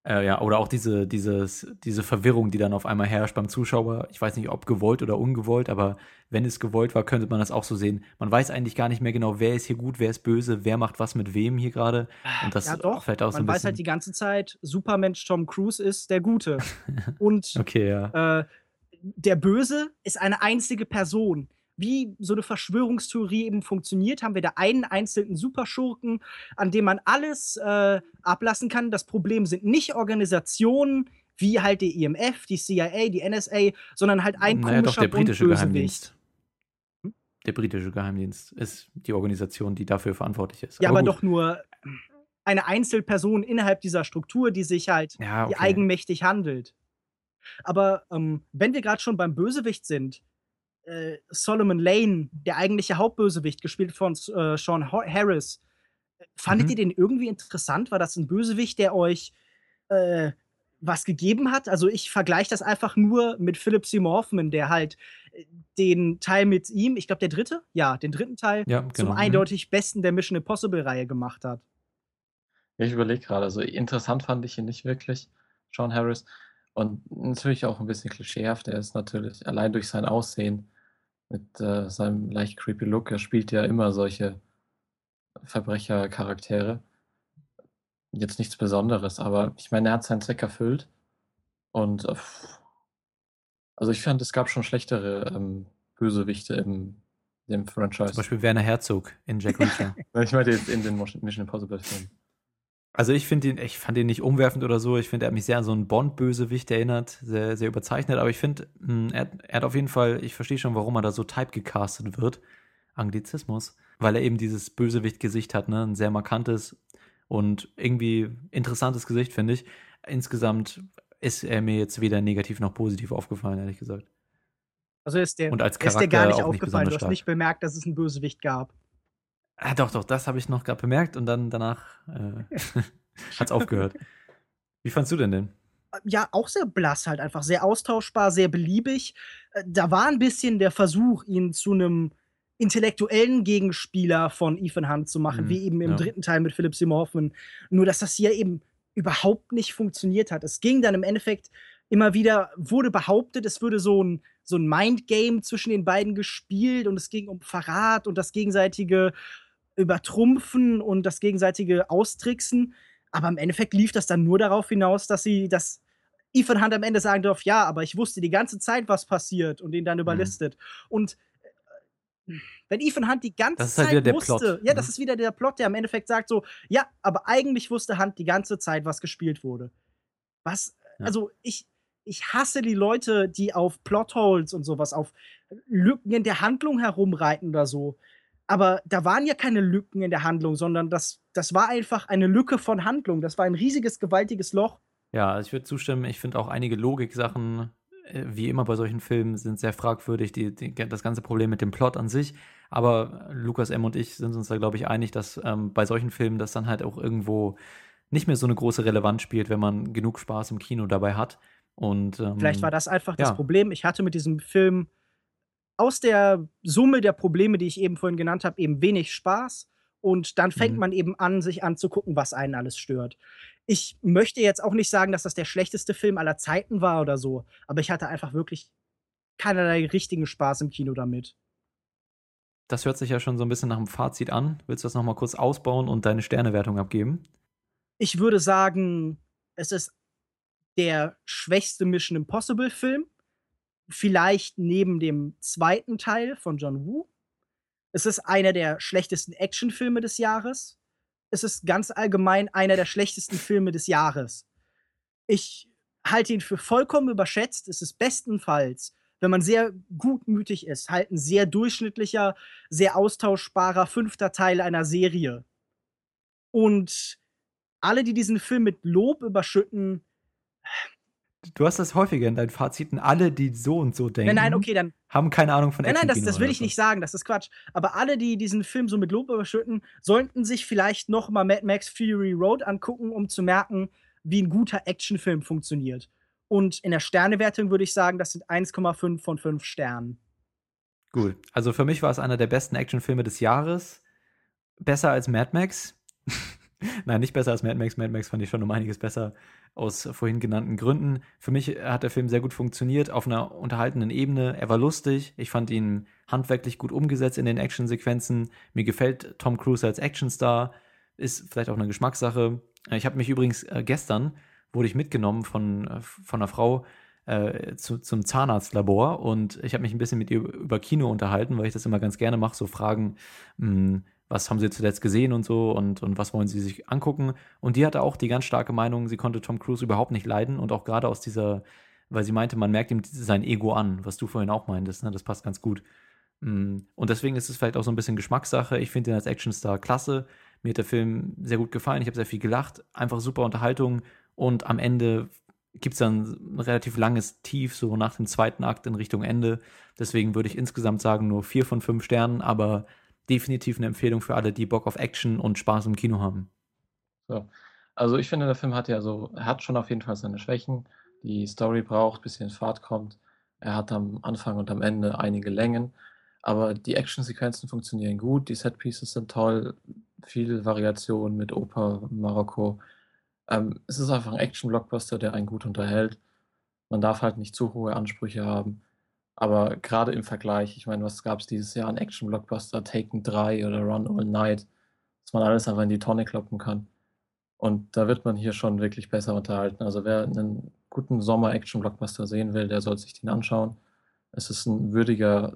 Äh, ja, oder auch diese, dieses, diese Verwirrung, die dann auf einmal herrscht beim Zuschauer. Ich weiß nicht, ob gewollt oder ungewollt, aber wenn es gewollt war, könnte man das auch so sehen. Man weiß eigentlich gar nicht mehr genau, wer ist hier gut, wer ist böse, wer macht was mit wem hier gerade. Und das ja, doch. vielleicht auch man so ein weiß halt die ganze Zeit, Supermensch Tom Cruise ist der Gute. Und okay, ja. äh, der Böse ist eine einzige Person wie so eine Verschwörungstheorie eben funktioniert, haben wir da einen einzelnen Superschurken, an dem man alles äh, ablassen kann. Das Problem sind nicht Organisationen wie halt die IMF, die CIA, die NSA, sondern halt ein naja, komischer doch, der britische Geheimdienst. Hm? Der britische Geheimdienst ist die Organisation, die dafür verantwortlich ist. Ja, aber, aber doch nur eine Einzelperson innerhalb dieser Struktur, die sich halt ja, okay. die eigenmächtig handelt. Aber ähm, wenn wir gerade schon beim Bösewicht sind, äh, Solomon Lane, der eigentliche Hauptbösewicht, gespielt von äh, Sean Harris. Fandet mhm. ihr den irgendwie interessant? War das ein Bösewicht, der euch äh, was gegeben hat? Also ich vergleiche das einfach nur mit Philip Seymour Hoffman, der halt äh, den Teil mit ihm, ich glaube der dritte, ja, den dritten Teil ja, genau. zum mhm. eindeutig besten der Mission Impossible Reihe gemacht hat. Ich überlege gerade, also interessant fand ich ihn nicht wirklich, Sean Harris. Und natürlich auch ein bisschen klischeehaft. Er ist natürlich allein durch sein Aussehen mit äh, seinem leicht creepy Look. Er spielt ja immer solche Verbrechercharaktere. Jetzt nichts Besonderes, aber ich meine, er hat seinen Zweck erfüllt. Und äh, also ich fand, es gab schon schlechtere ähm, Bösewichte im dem Franchise. Zum Beispiel Werner Herzog in Jack Reacher. ich meine jetzt in den Mission Impossible Filmen. Also ich finde ihn, ich fand ihn nicht umwerfend oder so. Ich finde, er hat mich sehr an so einen Bond-Bösewicht erinnert, sehr, sehr überzeichnet. Aber ich finde, hm, er, er, hat auf jeden Fall, ich verstehe schon, warum er da so typegecastet wird. Anglizismus. Weil er eben dieses Bösewicht-Gesicht hat, ne? Ein sehr markantes und irgendwie interessantes Gesicht, finde ich. Insgesamt ist er mir jetzt weder negativ noch positiv aufgefallen, ehrlich gesagt. Also ist der, und als Charakter ist der gar nicht aufgefallen. Nicht du hast nicht bemerkt, dass es einen Bösewicht gab. Ah, doch, doch, das habe ich noch gerade bemerkt und dann danach äh, hat es aufgehört. Wie fandst du denn den? Ja, auch sehr blass halt einfach, sehr austauschbar, sehr beliebig. Äh, da war ein bisschen der Versuch, ihn zu einem intellektuellen Gegenspieler von Ethan Hunt zu machen, mhm, wie eben im ja. dritten Teil mit Philip Seymour Hoffman. Nur, dass das hier eben überhaupt nicht funktioniert hat. Es ging dann im Endeffekt immer wieder, wurde behauptet, es würde so ein, so ein Mindgame zwischen den beiden gespielt und es ging um Verrat und das gegenseitige Übertrumpfen und das gegenseitige Austricksen. Aber im Endeffekt lief das dann nur darauf hinaus, dass sie, dass Ethan Hunt am Ende sagen darf, ja, aber ich wusste die ganze Zeit, was passiert und ihn dann mhm. überlistet. Mhm. Und wenn Ethan Hunt die ganze das ist halt Zeit wieder wusste, Plot, ja, das ist wieder der Plot, der im Endeffekt sagt so, ja, aber eigentlich wusste Hunt die ganze Zeit, was gespielt wurde. Was, ja. also ich, ich hasse die Leute, die auf Plotholes und sowas, auf Lücken in der Handlung herumreiten oder so. Aber da waren ja keine Lücken in der Handlung, sondern das, das war einfach eine Lücke von Handlung. Das war ein riesiges, gewaltiges Loch. Ja, ich würde zustimmen. Ich finde auch einige Logik-Sachen äh, wie immer bei solchen Filmen, sind sehr fragwürdig, die, die, das ganze Problem mit dem Plot an sich. Aber Lukas M. und ich sind uns da, glaube ich, einig, dass ähm, bei solchen Filmen das dann halt auch irgendwo nicht mehr so eine große Relevanz spielt, wenn man genug Spaß im Kino dabei hat. Und, ähm, Vielleicht war das einfach ja. das Problem. Ich hatte mit diesem Film aus der Summe der Probleme, die ich eben vorhin genannt habe, eben wenig Spaß. Und dann fängt mhm. man eben an, sich anzugucken, was einen alles stört ich möchte jetzt auch nicht sagen, dass das der schlechteste Film aller Zeiten war oder so, aber ich hatte einfach wirklich keinerlei richtigen Spaß im Kino damit. Das hört sich ja schon so ein bisschen nach einem Fazit an. Willst du das nochmal kurz ausbauen und deine Sternewertung abgeben? Ich würde sagen, es ist der schwächste Mission Impossible Film. Vielleicht neben dem zweiten Teil von John Woo. Es ist einer der schlechtesten Actionfilme des Jahres es ist ganz allgemein einer der schlechtesten Filme des Jahres. Ich halte ihn für vollkommen überschätzt. Es ist bestenfalls, wenn man sehr gutmütig ist, halt ein sehr durchschnittlicher, sehr austauschbarer fünfter Teil einer Serie. Und alle, die diesen Film mit Lob überschütten, Du hast das häufiger in deinen Faziten. Alle, die so und so denken, nein, nein, okay, dann, haben keine Ahnung von Action. Nein, nein, das, das will ich so. nicht sagen, das ist Quatsch. Aber alle, die diesen Film so mit Lob überschütten, sollten sich vielleicht noch mal Mad Max Fury Road angucken, um zu merken, wie ein guter Actionfilm funktioniert. Und in der Sternewertung würde ich sagen, das sind 1,5 von 5 Sternen. Gut, also für mich war es einer der besten Actionfilme des Jahres. Besser als Mad Max. Nein, nicht besser als Mad Max. Mad Max fand ich schon um einiges besser aus vorhin genannten Gründen. Für mich hat der Film sehr gut funktioniert auf einer unterhaltenen Ebene. Er war lustig. Ich fand ihn handwerklich gut umgesetzt in den Actionsequenzen. Mir gefällt Tom Cruise als Actionstar. Ist vielleicht auch eine Geschmackssache. Ich habe mich übrigens äh, gestern wurde ich mitgenommen von, äh, von einer Frau äh, zu, zum Zahnarztlabor und ich habe mich ein bisschen mit ihr über Kino unterhalten, weil ich das immer ganz gerne mache, so Fragen, mh, hm, was haben sie zuletzt gesehen und so und, und was wollen sie sich angucken. Und die hatte auch die ganz starke Meinung, sie konnte Tom Cruise überhaupt nicht leiden und auch gerade aus dieser, weil sie meinte, man merkt ihm sein Ego an, was du vorhin auch meintest, ne? das passt ganz gut. Mm, und deswegen ist es vielleicht auch so ein bisschen Geschmackssache. Ich finde ihn als Actionstar klasse. Mir hat der Film sehr gut gefallen. Ich habe sehr viel gelacht. Einfach super Unterhaltung. Und am Ende gibt es dann ein relativ langes Tief, so nach dem zweiten Akt in Richtung Ende. Deswegen würde ich insgesamt sagen, nur vier von fünf Sternen, aber definitiv eine Empfehlung für alle, die Bock auf Action und Spaß im Kino haben. So. Also ich finde, der Film hat ja so, er hat schon auf jeden Fall seine Schwächen. Die Story braucht, bis sie in Fahrt kommt. Er hat am Anfang und am Ende einige Längen. Aber die Actionsequenzen funktionieren gut, die Setpieces sind toll, viel Variation mit Oper, Marokko. Ähm, es ist einfach ein Action-Blockbuster, der einen gut unterhält. Man darf halt nicht zu hohe Ansprüche haben. Aber gerade im Vergleich, ich meine, was gab es dieses Jahr an Action-Blockbuster, Taken 3 oder Run All Night, dass man alles einfach in die Tonne kloppen kann. Und da wird man hier schon wirklich besser unterhalten. Also wer einen guten Sommer-Action-Blockbuster sehen will, der soll sich den anschauen. Es ist ein würdiger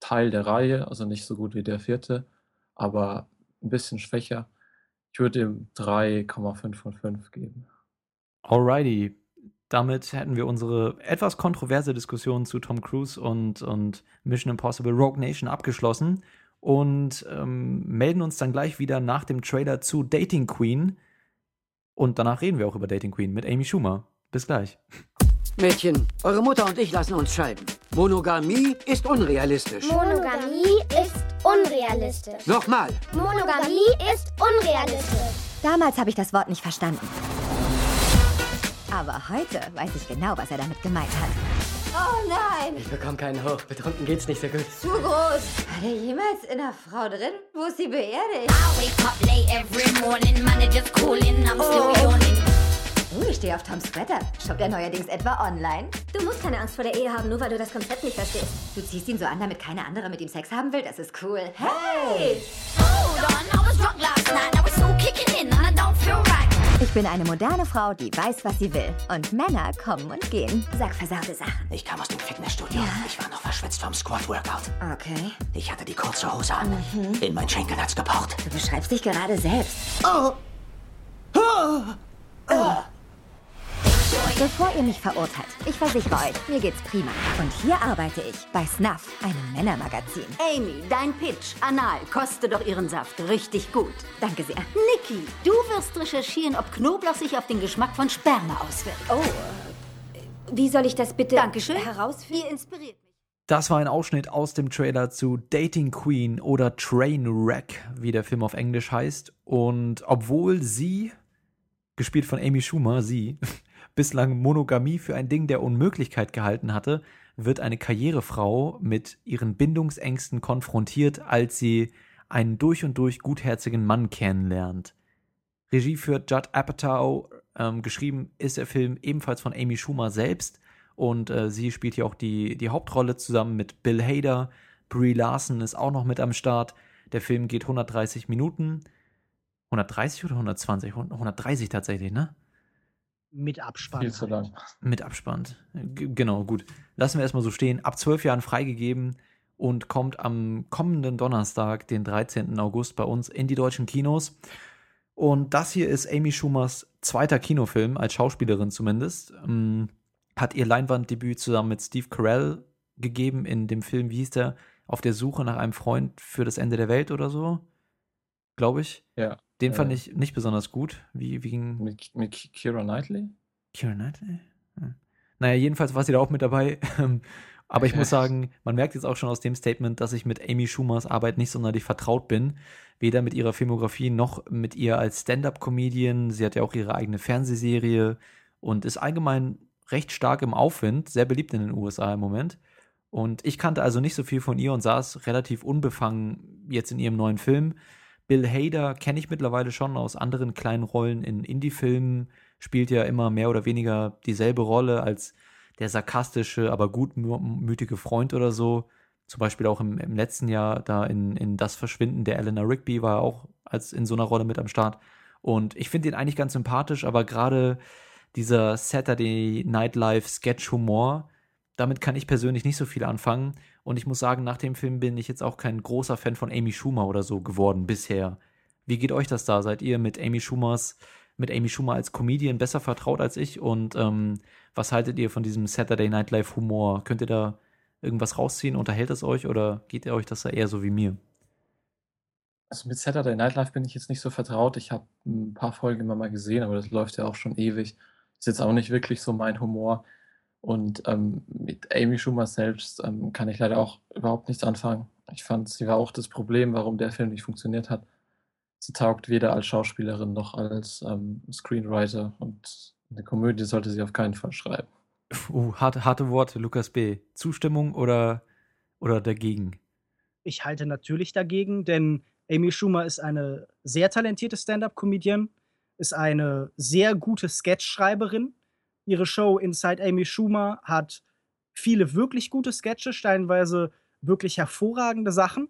Teil der Reihe, also nicht so gut wie der vierte, aber ein bisschen schwächer. Ich würde ihm 3,5 von 5 geben. Alrighty, damit hätten wir unsere etwas kontroverse Diskussion zu Tom Cruise und, und Mission Impossible Rogue Nation abgeschlossen und ähm, melden uns dann gleich wieder nach dem Trailer zu Dating Queen. Und danach reden wir auch über Dating Queen mit Amy Schumer. Bis gleich. Mädchen, eure Mutter und ich lassen uns scheiden. Monogamie ist unrealistisch. Monogamie ist unrealistisch. Nochmal. Monogamie ist unrealistisch. Damals habe ich das Wort nicht verstanden. Aber heute weiß ich genau, was er damit gemeint hat. Oh nein! Ich bekomme keinen hoch. Betrunken geht's nicht so gut. Zu groß. War der jemals in einer Frau drin? Wo ist sie beerdigt? I wake up late every morning, manager's calling, I'm still oh. Oh, ich stehe auf Toms Sweater. Shoppt er neuerdings etwa online? Du musst keine Angst vor der Ehe haben, nur weil du das Konzept nicht verstehst. Du ziehst ihn so an, damit keine andere mit ihm Sex haben will? Das ist cool. Hey! Hold on, I was drunk last night. Now it's all kicking in Ich bin eine moderne Frau, die weiß, was sie will. Und Männer kommen und gehen. Sag versaute Sachen. Ich kam aus dem Fitnessstudio. Ja. Ich war noch verschwitzt vom Squat-Workout. Okay. Ich hatte die kurze Hose an. Mhm. In mein Schenkel hat's gepocht. Du beschreibst dich gerade selbst. Oh! Oh! oh. Bevor ihr mich verurteilt, ich versichere euch, mir geht's prima. Und hier arbeite ich bei Snuff, einem Männermagazin. Amy, dein Pitch, Anal, koste doch ihren Saft richtig gut. Danke sehr. Niki, du wirst recherchieren, ob Knoblauch sich auf den Geschmack von Sperma auswirkt. Oh, wie soll ich das bitte Dankeschön. herausfinden? Ihr inspiriert mich. Das war ein Ausschnitt aus dem Trailer zu Dating Queen oder Trainwreck, wie der Film auf Englisch heißt. Und obwohl sie, gespielt von Amy Schumer, sie, bislang Monogamie für ein Ding der Unmöglichkeit gehalten hatte, wird eine Karrierefrau mit ihren Bindungsängsten konfrontiert, als sie einen durch und durch gutherzigen Mann kennenlernt. Regie führt Judd Apatow, ähm, geschrieben ist der Film ebenfalls von Amy Schumer selbst und äh, sie spielt hier auch die, die Hauptrolle zusammen mit Bill Hader. Brie Larson ist auch noch mit am Start. Der Film geht 130 Minuten. 130 oder 120? 130 tatsächlich, ne? Mit Abspann. Viel zu lang. Mit Abspann. G genau, gut. Lassen wir erstmal so stehen. Ab zwölf Jahren freigegeben und kommt am kommenden Donnerstag, den 13. August, bei uns in die deutschen Kinos. Und das hier ist Amy Schumers zweiter Kinofilm, als Schauspielerin zumindest. Ähm, hat ihr Leinwanddebüt zusammen mit Steve Carell gegeben in dem Film, wie hieß der? Auf der Suche nach einem Freund für das Ende der Welt oder so. Glaube ich. Ja. Den fand ich nicht besonders gut. Wie, wie ging. Mit, mit Kira Knightley? Kira Knightley? Hm. Naja, jedenfalls war sie da auch mit dabei. Aber ich muss sagen, man merkt jetzt auch schon aus dem Statement, dass ich mit Amy Schumers Arbeit nicht sonderlich vertraut bin. Weder mit ihrer Filmografie noch mit ihr als Stand-up-Comedian. Sie hat ja auch ihre eigene Fernsehserie und ist allgemein recht stark im Aufwind, sehr beliebt in den USA im Moment. Und ich kannte also nicht so viel von ihr und saß relativ unbefangen jetzt in ihrem neuen Film. Bill Hader kenne ich mittlerweile schon aus anderen kleinen Rollen in Indie-Filmen, spielt ja immer mehr oder weniger dieselbe Rolle als der sarkastische, aber gutmütige Freund oder so. Zum Beispiel auch im, im letzten Jahr da in, in Das Verschwinden der Eleanor Rigby war er auch als in so einer Rolle mit am Start. Und ich finde ihn eigentlich ganz sympathisch, aber gerade dieser Saturday Nightlife Sketch-Humor, damit kann ich persönlich nicht so viel anfangen. Und ich muss sagen, nach dem Film bin ich jetzt auch kein großer Fan von Amy Schumer oder so geworden bisher. Wie geht euch das da? Seid ihr mit Amy Schumers, mit Amy Schumer als Comedian besser vertraut als ich? Und ähm, was haltet ihr von diesem Saturday Night Live Humor? Könnt ihr da irgendwas rausziehen? Unterhält es euch oder geht ihr euch das da eher so wie mir? Also mit Saturday Night Live bin ich jetzt nicht so vertraut. Ich habe ein paar Folgen immer mal gesehen, aber das läuft ja auch schon ewig. Ist jetzt auch nicht wirklich so mein Humor. Und ähm, mit Amy Schumer selbst ähm, kann ich leider auch überhaupt nichts anfangen. Ich fand, sie war auch das Problem, warum der Film nicht funktioniert hat. Sie taugt weder als Schauspielerin noch als ähm, Screenwriter und eine Komödie sollte sie auf keinen Fall schreiben. Uh, harte, harte Worte, Lukas B. Zustimmung oder, oder dagegen? Ich halte natürlich dagegen, denn Amy Schumer ist eine sehr talentierte Stand-up-Comedian, ist eine sehr gute Sketchschreiberin Ihre Show Inside Amy Schumer hat viele wirklich gute Sketche, steinweise wirklich hervorragende Sachen.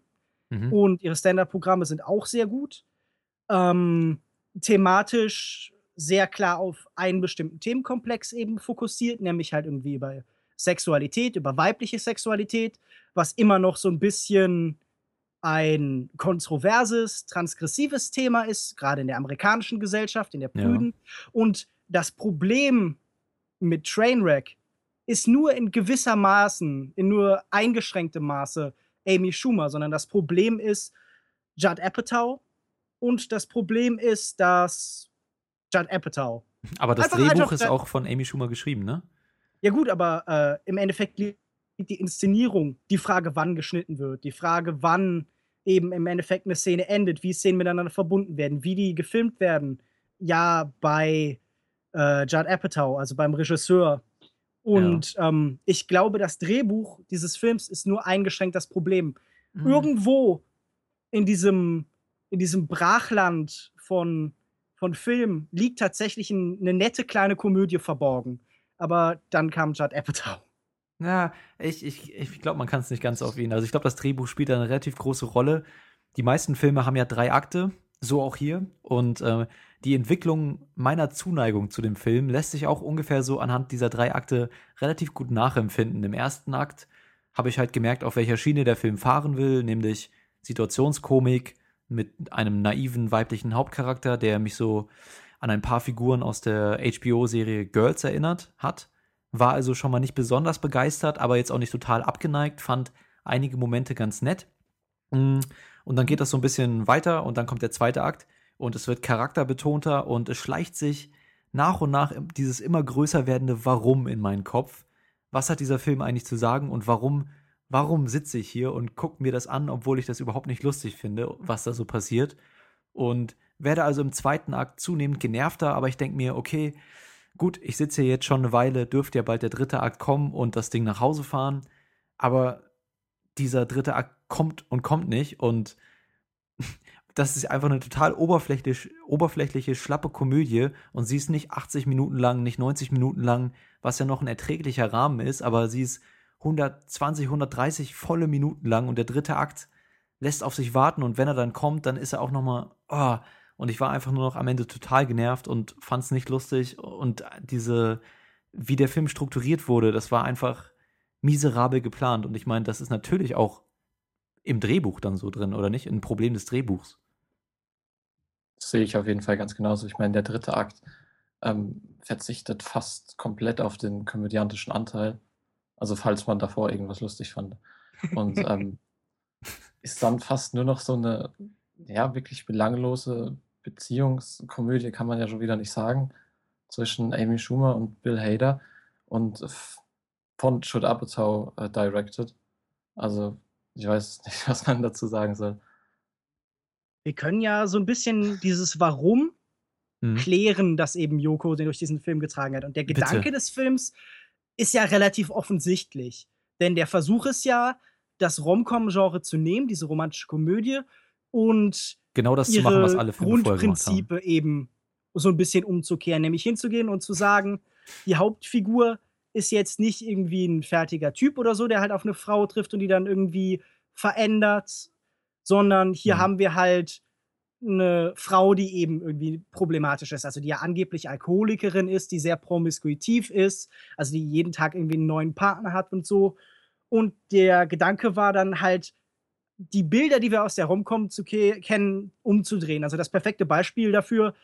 Mhm. Und ihre Stand-up-Programme sind auch sehr gut. Ähm, thematisch sehr klar auf einen bestimmten Themenkomplex eben fokussiert, nämlich halt irgendwie über Sexualität, über weibliche Sexualität, was immer noch so ein bisschen ein kontroverses, transgressives Thema ist, gerade in der amerikanischen Gesellschaft, in der Prüden. Ja. Und das Problem mit Trainwreck ist nur in gewisser Maßen, in nur eingeschränktem Maße Amy Schumer, sondern das Problem ist Judd Apatow und das Problem ist, dass Judd Apatow. Aber das Drehbuch ist auch von Amy Schumer geschrieben, ne? Ja gut, aber äh, im Endeffekt liegt die Inszenierung, die Frage, wann geschnitten wird, die Frage, wann eben im Endeffekt eine Szene endet, wie Szenen miteinander verbunden werden, wie die gefilmt werden. Ja, bei äh, Judd Apatow, also beim Regisseur. Und ja. ähm, ich glaube, das Drehbuch dieses Films ist nur eingeschränkt das Problem. Mhm. Irgendwo in diesem, in diesem Brachland von, von Film liegt tatsächlich ein, eine nette kleine Komödie verborgen. Aber dann kam Judd Apatow. Ja, ich, ich, ich glaube, man kann es nicht ganz auf ihn. Also ich glaube, das Drehbuch spielt eine relativ große Rolle. Die meisten Filme haben ja drei Akte, so auch hier. Und äh, die Entwicklung meiner Zuneigung zu dem Film lässt sich auch ungefähr so anhand dieser drei Akte relativ gut nachempfinden. Im ersten Akt habe ich halt gemerkt, auf welcher Schiene der Film fahren will, nämlich Situationskomik mit einem naiven weiblichen Hauptcharakter, der mich so an ein paar Figuren aus der HBO-Serie Girls erinnert hat. War also schon mal nicht besonders begeistert, aber jetzt auch nicht total abgeneigt, fand einige Momente ganz nett. Und dann geht das so ein bisschen weiter und dann kommt der zweite Akt und es wird charakterbetonter und es schleicht sich nach und nach dieses immer größer werdende Warum in meinen Kopf. Was hat dieser Film eigentlich zu sagen und warum, warum sitze ich hier und gucke mir das an, obwohl ich das überhaupt nicht lustig finde, was da so passiert. Und werde also im zweiten Akt zunehmend genervter, aber ich denke mir, okay, gut, ich sitze hier jetzt schon eine Weile, dürfte ja bald der dritte Akt kommen und das Ding nach Hause fahren, aber dieser dritte Akt kommt und kommt nicht und das ist einfach eine total oberflächlich, oberflächliche, schlappe Komödie und sie ist nicht 80 Minuten lang, nicht 90 Minuten lang, was ja noch ein erträglicher Rahmen ist, aber sie ist 120, 130 volle Minuten lang und der dritte Akt lässt auf sich warten und wenn er dann kommt, dann ist er auch nochmal, oh, und ich war einfach nur noch am Ende total genervt und fand es nicht lustig und diese, wie der Film strukturiert wurde, das war einfach miserabel geplant und ich meine, das ist natürlich auch im Drehbuch dann so drin, oder nicht? Ein Problem des Drehbuchs. Das sehe ich auf jeden Fall ganz genauso. Ich meine, der dritte Akt ähm, verzichtet fast komplett auf den komödiantischen Anteil. Also falls man davor irgendwas lustig fand. Und ähm, ist dann fast nur noch so eine, ja, wirklich belanglose Beziehungskomödie, kann man ja schon wieder nicht sagen, zwischen Amy Schumer und Bill Hader und von Judd Apatow äh, directed. Also ich weiß nicht, was man dazu sagen soll. Wir können ja so ein bisschen dieses Warum mhm. klären, dass eben Yoko den durch diesen Film getragen hat. Und der Gedanke Bitte. des Films ist ja relativ offensichtlich. Denn der Versuch ist ja, das Rom-Com-Genre zu nehmen, diese romantische Komödie, und genau das zu machen, was alle Filme Grundprinzipe eben so ein bisschen umzukehren, nämlich hinzugehen und zu sagen, die Hauptfigur ist jetzt nicht irgendwie ein fertiger Typ oder so, der halt auf eine Frau trifft und die dann irgendwie verändert, sondern hier mhm. haben wir halt eine Frau, die eben irgendwie problematisch ist, also die ja angeblich Alkoholikerin ist, die sehr promiskuitiv ist, also die jeden Tag irgendwie einen neuen Partner hat und so. Und der Gedanke war dann halt, die Bilder, die wir aus der Romcom zu kennen, umzudrehen. Also das perfekte Beispiel dafür,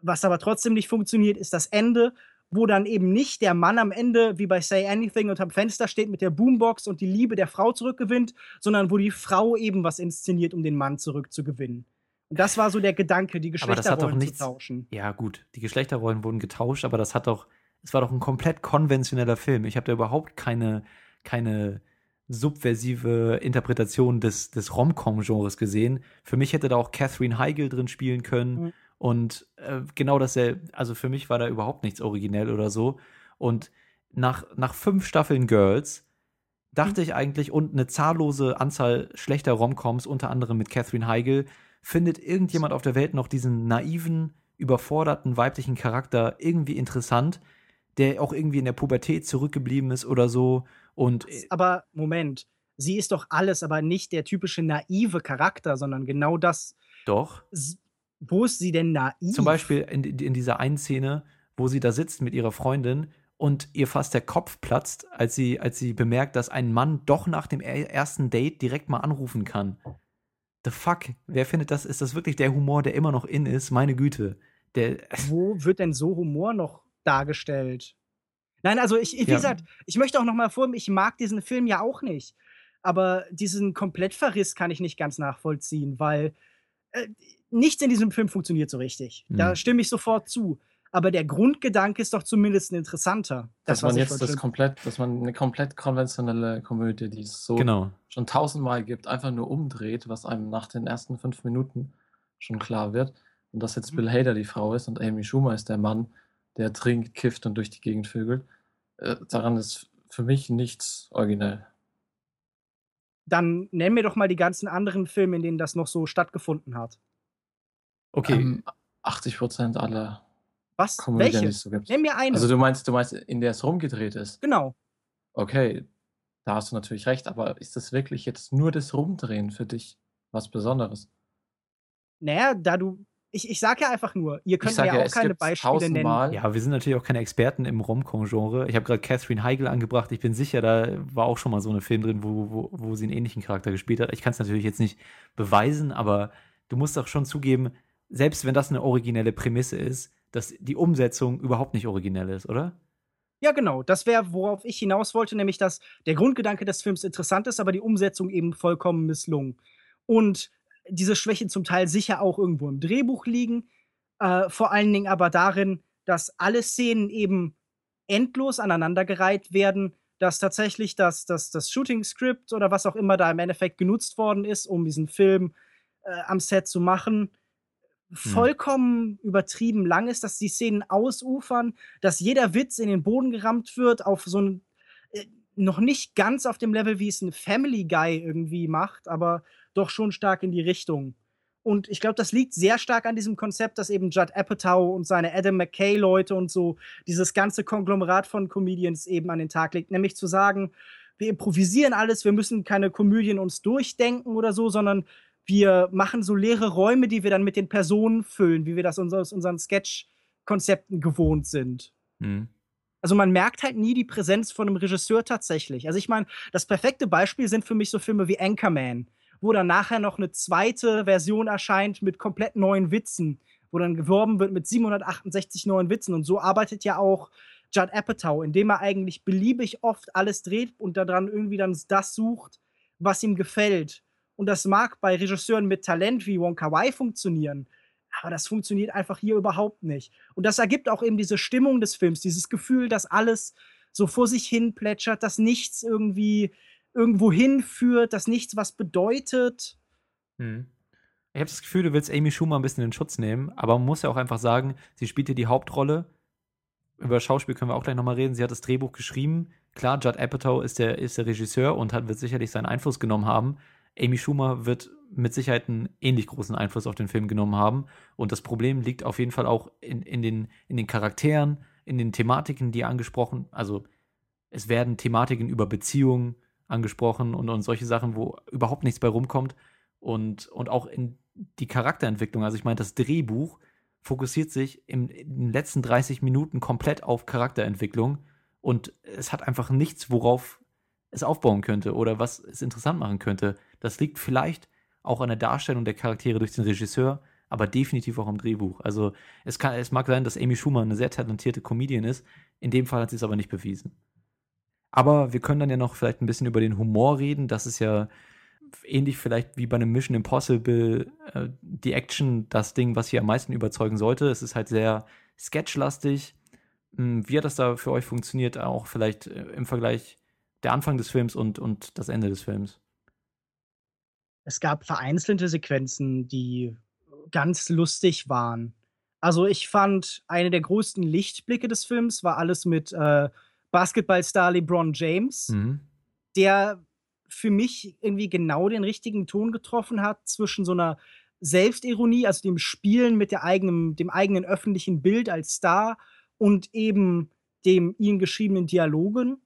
was aber trotzdem nicht funktioniert, ist das Ende, wo dann eben nicht der Mann am Ende wie bei Say Anything unterm Fenster steht mit der Boombox und die Liebe der Frau zurückgewinnt, sondern wo die Frau eben was inszeniert, um den Mann zurückzugewinnen. Und das war so der Gedanke, die Geschlechterrollen nichts, zu tauschen. Ja, gut, die Geschlechterrollen wurden getauscht, aber das hat doch, es war doch ein komplett konventioneller Film. Ich habe da überhaupt keine, keine subversive Interpretation des, des Rom-Com-Genres gesehen. Für mich hätte da auch Catherine Heigl drin spielen können. Mhm. Und äh, genau dasselbe, also für mich war da überhaupt nichts originell oder so. Und nach, nach fünf Staffeln Girls dachte mhm. ich eigentlich, und eine zahllose Anzahl schlechter Romcoms, unter anderem mit Catherine Heigl, findet irgendjemand auf der Welt noch diesen naiven, überforderten weiblichen Charakter irgendwie interessant, der auch irgendwie in der Pubertät zurückgeblieben ist oder so. Und aber Moment, sie ist doch alles, aber nicht der typische naive Charakter, sondern genau das. Doch. Wo ist sie denn naiv? Zum Beispiel in, in dieser einen Szene, wo sie da sitzt mit ihrer Freundin und ihr fast der Kopf platzt, als sie, als sie bemerkt, dass ein Mann doch nach dem ersten Date direkt mal anrufen kann. The fuck? Wer findet das? Ist das wirklich der Humor, der immer noch in ist? Meine Güte. Der, wo wird denn so Humor noch dargestellt? Nein, also ich, wie ja. gesagt, ich möchte auch noch mal vor, ich mag diesen Film ja auch nicht. Aber diesen Komplettverriss kann ich nicht ganz nachvollziehen, weil äh, nichts in diesem Film funktioniert so richtig. Mhm. Da stimme ich sofort zu. Aber der Grundgedanke ist doch zumindest ein interessanter. Das, dass man jetzt das komplett, dass man eine komplett konventionelle Komödie, die es so genau. schon tausendmal gibt, einfach nur umdreht, was einem nach den ersten fünf Minuten schon klar wird. Und dass jetzt mhm. Bill Hader die Frau ist und Amy Schumer ist der Mann, der trinkt, kifft und durch die Gegend vögelt. äh, daran ist für mich nichts originell. Dann nenn mir doch mal die ganzen anderen Filme, in denen das noch so stattgefunden hat. Okay. Ähm, 80 Prozent aller Was? Komödien, Welche? So nenn mir eine. Also du meinst, du meinst, in der es rumgedreht ist? Genau. Okay, da hast du natürlich recht, aber ist das wirklich jetzt nur das Rumdrehen für dich was Besonderes? Naja, da du ich, ich sage ja einfach nur, ihr könnt mir ja auch keine Beispiele nennen. Ja, wir sind natürlich auch keine Experten im Romcom-Genre. Ich habe gerade Catherine Heigl angebracht. Ich bin sicher, da war auch schon mal so eine Film drin, wo, wo, wo sie einen ähnlichen Charakter gespielt hat. Ich kann es natürlich jetzt nicht beweisen, aber du musst auch schon zugeben, selbst wenn das eine originelle Prämisse ist, dass die Umsetzung überhaupt nicht originell ist, oder? Ja, genau. Das wäre, worauf ich hinaus wollte, nämlich, dass der Grundgedanke des Films interessant ist, aber die Umsetzung eben vollkommen misslungen. Und diese Schwächen zum Teil sicher auch irgendwo im Drehbuch liegen. Äh, vor allen Dingen aber darin, dass alle Szenen eben endlos aneinandergereiht werden, dass tatsächlich das, das, das Shooting-Script oder was auch immer da im Endeffekt genutzt worden ist, um diesen Film äh, am Set zu machen. Vollkommen übertrieben lang ist, dass die Szenen ausufern, dass jeder Witz in den Boden gerammt wird auf so ein äh, noch nicht ganz auf dem Level, wie es ein Family Guy irgendwie macht, aber doch schon stark in die Richtung. Und ich glaube, das liegt sehr stark an diesem Konzept, dass eben Judd Apatow und seine Adam McKay-Leute und so dieses ganze Konglomerat von Comedians eben an den Tag legt. Nämlich zu sagen, wir improvisieren alles, wir müssen keine Komödien uns durchdenken oder so, sondern wir machen so leere Räume, die wir dann mit den Personen füllen, wie wir das aus unseren Sketch-Konzepten gewohnt sind. Mhm. Also man merkt halt nie die Präsenz von einem Regisseur tatsächlich. Also ich meine, das perfekte Beispiel sind für mich so Filme wie Anchorman, wo dann nachher noch eine zweite Version erscheint mit komplett neuen Witzen, wo dann geworben wird mit 768 neuen Witzen. Und so arbeitet ja auch Judd Apatow, indem er eigentlich beliebig oft alles dreht und daran irgendwie dann das sucht, was ihm gefällt. Und das mag bei Regisseuren mit Talent wie Wong Kar Wai funktionieren. Aber das funktioniert einfach hier überhaupt nicht. Und das ergibt auch eben diese Stimmung des Films, dieses Gefühl, dass alles so vor sich hin plätschert, dass nichts irgendwie irgendwo hinführt, dass nichts was bedeutet. Hm. Ich habe das Gefühl, du willst Amy Schumer ein bisschen in Schutz nehmen, aber man muss ja auch einfach sagen, sie spielt hier die Hauptrolle. Über Schauspiel können wir auch gleich nochmal reden. Sie hat das Drehbuch geschrieben. Klar, Judd Apatow ist der, ist der Regisseur und hat, wird sicherlich seinen Einfluss genommen haben. Amy Schumer wird mit Sicherheit einen ähnlich großen Einfluss auf den Film genommen haben. Und das Problem liegt auf jeden Fall auch in, in, den, in den Charakteren, in den Thematiken, die angesprochen, also es werden Thematiken über Beziehungen angesprochen und, und solche Sachen, wo überhaupt nichts bei rumkommt. Und, und auch in die Charakterentwicklung. Also ich meine, das Drehbuch fokussiert sich in, in den letzten 30 Minuten komplett auf Charakterentwicklung und es hat einfach nichts, worauf es aufbauen könnte oder was es interessant machen könnte. Das liegt vielleicht auch an der Darstellung der Charaktere durch den Regisseur, aber definitiv auch am Drehbuch. Also es, kann, es mag sein, dass Amy Schumer eine sehr talentierte Comedian ist. In dem Fall hat sie es aber nicht bewiesen. Aber wir können dann ja noch vielleicht ein bisschen über den Humor reden. Das ist ja ähnlich vielleicht wie bei einem Mission Impossible äh, die Action das Ding, was hier am meisten überzeugen sollte. Es ist halt sehr sketchlastig. Hm, wie hat das da für euch funktioniert, auch vielleicht äh, im Vergleich der Anfang des Films und, und das Ende des Films? Es gab vereinzelte Sequenzen, die ganz lustig waren. Also ich fand, eine der größten Lichtblicke des Films war alles mit äh, Basketballstar LeBron James, mhm. der für mich irgendwie genau den richtigen Ton getroffen hat zwischen so einer Selbstironie, also dem Spielen mit der eigenen, dem eigenen öffentlichen Bild als Star und eben dem ihm geschriebenen Dialogen.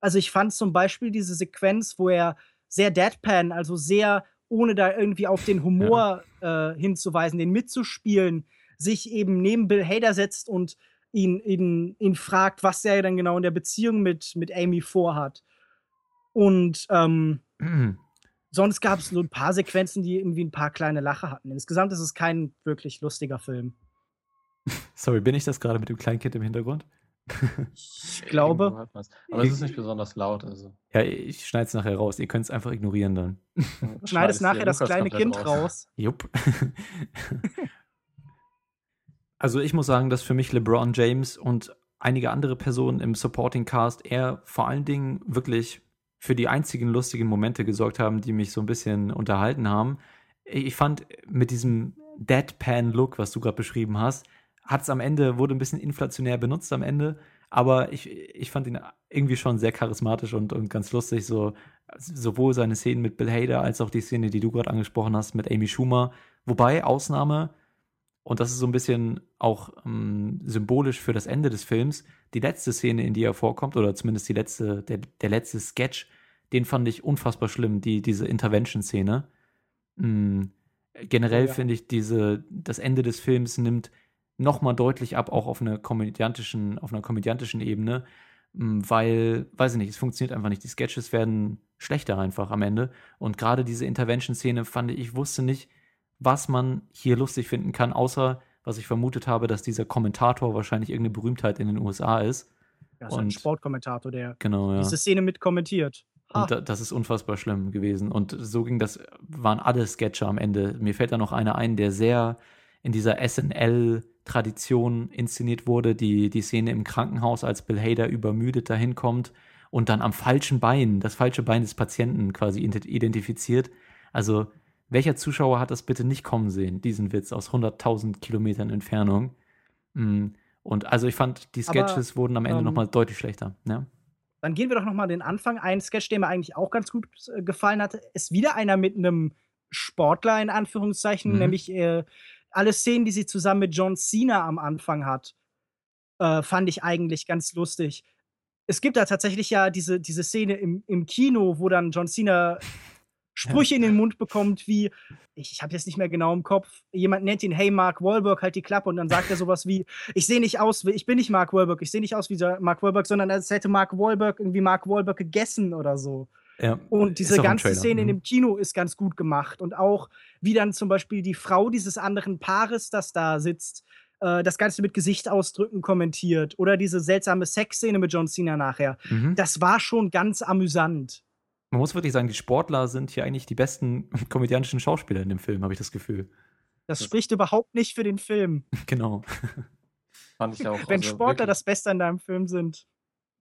Also ich fand zum Beispiel diese Sequenz, wo er sehr deadpan, also sehr ohne da irgendwie auf den Humor ja. äh, hinzuweisen, den mitzuspielen, sich eben neben Bill Hader setzt und ihn, ihn, ihn fragt, was er dann genau in der Beziehung mit, mit Amy vorhat. Und ähm, mhm. sonst gab es so ein paar Sequenzen, die irgendwie ein paar kleine Lache hatten. Insgesamt ist es kein wirklich lustiger Film. Sorry, bin ich das gerade mit dem Kleinkind im Hintergrund? Ich glaube. Aber es ist nicht besonders laut. Also. Ja, ich schneide es nachher raus. Ihr könnt es einfach ignorieren dann. Schneidest nachher das kleine Kind raus. raus. Jupp. also ich muss sagen, dass für mich LeBron James und einige andere Personen im Supporting Cast eher vor allen Dingen wirklich für die einzigen lustigen Momente gesorgt haben, die mich so ein bisschen unterhalten haben. Ich fand mit diesem Deadpan-Look, was du gerade beschrieben hast, hat es am Ende, wurde ein bisschen inflationär benutzt am Ende, Aber ich, ich fand ihn irgendwie schon sehr charismatisch und, und ganz lustig. So, sowohl seine Szenen mit Bill Hader als auch die Szene, die du gerade angesprochen hast, mit Amy Schumer. Wobei, Ausnahme, und das ist so ein bisschen auch ähm, symbolisch für das Ende des Films, die letzte Szene, in die er vorkommt, oder zumindest die letzte, der, der letzte Sketch, den fand ich unfassbar schlimm, die, diese Intervention-Szene. Mhm. Generell ja. finde ich diese, das Ende des Films nimmt nochmal deutlich ab, auch auf einer komödiantischen, auf einer komödiantischen Ebene, weil, weiß ich nicht, es funktioniert einfach nicht. Die Sketches werden schlechter einfach am Ende. Und gerade diese Intervention-Szene fand ich, ich wusste nicht, was man hier lustig finden kann, außer was ich vermutet habe, dass dieser Kommentator wahrscheinlich irgendeine Berühmtheit in den USA ist. Ja, ist ein Sportkommentator, der genau, ja. diese Szene mit kommentiert. Und da, das ist unfassbar schlimm gewesen. Und so ging das, waren alle Sketche am Ende. Mir fällt da noch einer ein, der sehr in dieser SNL-Tradition inszeniert wurde. Die, die Szene im Krankenhaus, als Bill Hader übermüdet dahin kommt und dann am falschen Bein, das falsche Bein des Patienten quasi identifiziert. Also welcher Zuschauer hat das bitte nicht kommen sehen, diesen Witz aus 100.000 Kilometern Entfernung? Mm, und also ich fand, die Sketches Aber, wurden am Ende ähm, nochmal deutlich schlechter. Ja? Dann gehen wir doch nochmal den Anfang. Ein Sketch, der mir eigentlich auch ganz gut äh, gefallen hat, ist wieder einer mit einem Sportler in Anführungszeichen, mhm. nämlich äh, alle Szenen, die sie zusammen mit John Cena am Anfang hat, äh, fand ich eigentlich ganz lustig. Es gibt da tatsächlich ja diese, diese Szene im, im Kino, wo dann John Cena Sprüche in den Mund bekommt, wie, ich, ich habe jetzt nicht mehr genau im Kopf, jemand nennt ihn, hey Mark Wahlberg, halt die Klappe und dann sagt er sowas wie, ich sehe nicht aus, ich bin nicht Mark Wahlberg, ich sehe nicht aus wie Mark Wahlberg, sondern als hätte Mark Wahlberg irgendwie Mark Wahlberg gegessen oder so. Ja, und diese ganze Szene in mhm. dem Kino ist ganz gut gemacht. Und auch, wie dann zum Beispiel die Frau dieses anderen Paares, das da sitzt, äh, das Ganze mit Gesichtsausdrücken kommentiert. Oder diese seltsame Sexszene mit John Cena nachher. Mhm. Das war schon ganz amüsant man muss wirklich sagen, die Sportler sind hier eigentlich die besten komödiantischen Schauspieler in dem Film, habe ich das Gefühl. Das, das spricht überhaupt nicht für den Film. Genau. Fand ich auch. Wenn also Sportler das Beste an deinem Film sind.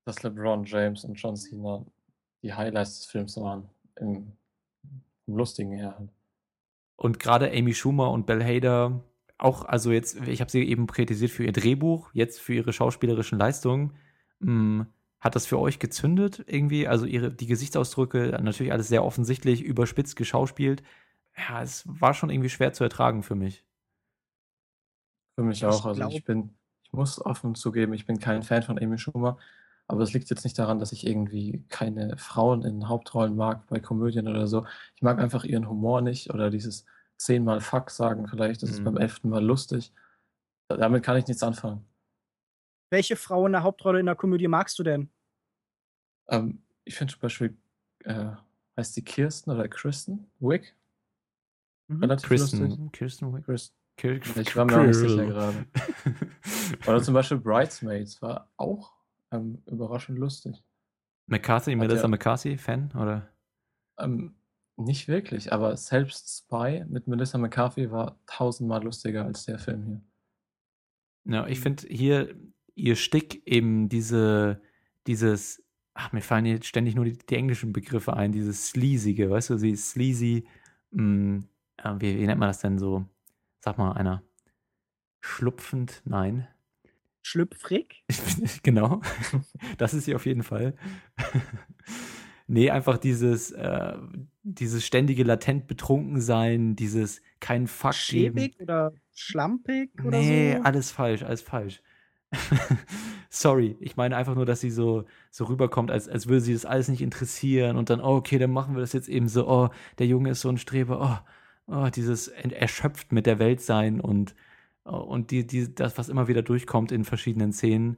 Dass LeBron James und John Cena die Highlights des Films waren. Im, im lustigen her. Und gerade Amy Schumer und Bell Hader, auch, also jetzt, ich habe sie eben kritisiert für ihr Drehbuch, jetzt für ihre schauspielerischen Leistungen. Mh, mm, hat das für euch gezündet irgendwie? Also ihre, die Gesichtsausdrücke, natürlich alles sehr offensichtlich, überspitzt geschauspielt. Ja, es war schon irgendwie schwer zu ertragen für mich. Für mich auch. Also ich bin, ich muss offen zugeben, ich bin kein Fan von Amy Schumer. Aber es liegt jetzt nicht daran, dass ich irgendwie keine Frauen in Hauptrollen mag bei Komödien oder so. Ich mag einfach ihren Humor nicht oder dieses zehnmal Fuck sagen vielleicht. Das mhm. ist beim elften Mal lustig. Damit kann ich nichts anfangen. Welche Frau in der Hauptrolle in der Komödie magst du denn? Ähm, ich finde zum Beispiel, äh, heißt die Kirsten oder Kristen Wick? Mhm. Relativ Kristen, lustig. Kirsten Wick. Kristen. Ich war mir auch nicht sicher gerade. oder zum Beispiel Bridesmaids war auch ähm, überraschend lustig. McCarthy, Melissa ja, McCarthy, Fan, oder? Ähm, nicht wirklich, aber selbst Spy mit Melissa McCarthy war tausendmal lustiger als der Film hier. Ja, ich finde hier ihr Stick eben diese, dieses, ach, mir fallen jetzt ständig nur die, die englischen Begriffe ein, dieses Sleasige, weißt du, sie ist sleazy, mh, mm, äh, wie, wie nennt man das denn so? Sag mal einer. Schlupfend, nein. Schlüpfrig? genau. Das ist sie auf jeden Fall. nee, einfach dieses, äh, dieses ständige latent betrunken sein, dieses kein Fuck Schäbig geben. oder schlampig oder nee, so? alles falsch, alles falsch. Sorry, ich meine einfach nur, dass sie so, so rüberkommt, als, als würde sie das alles nicht interessieren und dann, oh, okay, dann machen wir das jetzt eben so, oh, der Junge ist so ein Streber, oh, oh dieses erschöpft mit der Welt sein und, und die, die, das, was immer wieder durchkommt in verschiedenen Szenen,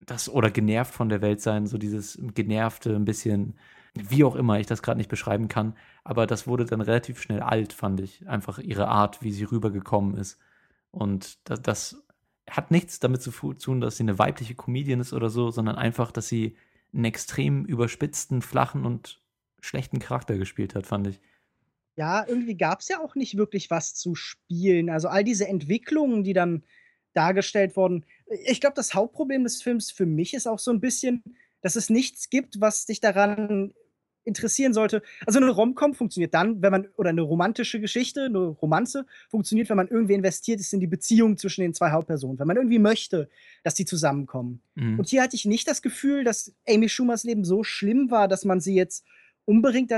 das, oder genervt von der Welt sein, so dieses genervte, ein bisschen, wie auch immer ich das gerade nicht beschreiben kann, aber das wurde dann relativ schnell alt, fand ich, einfach ihre Art, wie sie rübergekommen ist. Und das, das hat nichts damit zu tun, dass sie eine weibliche Comedian ist oder so, sondern einfach, dass sie einen extrem überspitzten, flachen und schlechten Charakter gespielt hat, fand ich. Ja, irgendwie gab es ja auch nicht wirklich was zu spielen. Also all diese Entwicklungen, die dann dargestellt wurden. Ich glaube, das Hauptproblem des Films für mich ist auch so ein bisschen, dass es nichts gibt, was dich daran interessieren sollte. Also eine Romcom funktioniert dann, wenn man, oder eine romantische Geschichte, eine Romanze, funktioniert, wenn man irgendwie investiert ist in die Beziehung zwischen den zwei Hauptpersonen, wenn man irgendwie möchte, dass die zusammenkommen. Mhm. Und hier hatte ich nicht das Gefühl, dass Amy Schumers Leben so schlimm war, dass man sie jetzt unbedingt,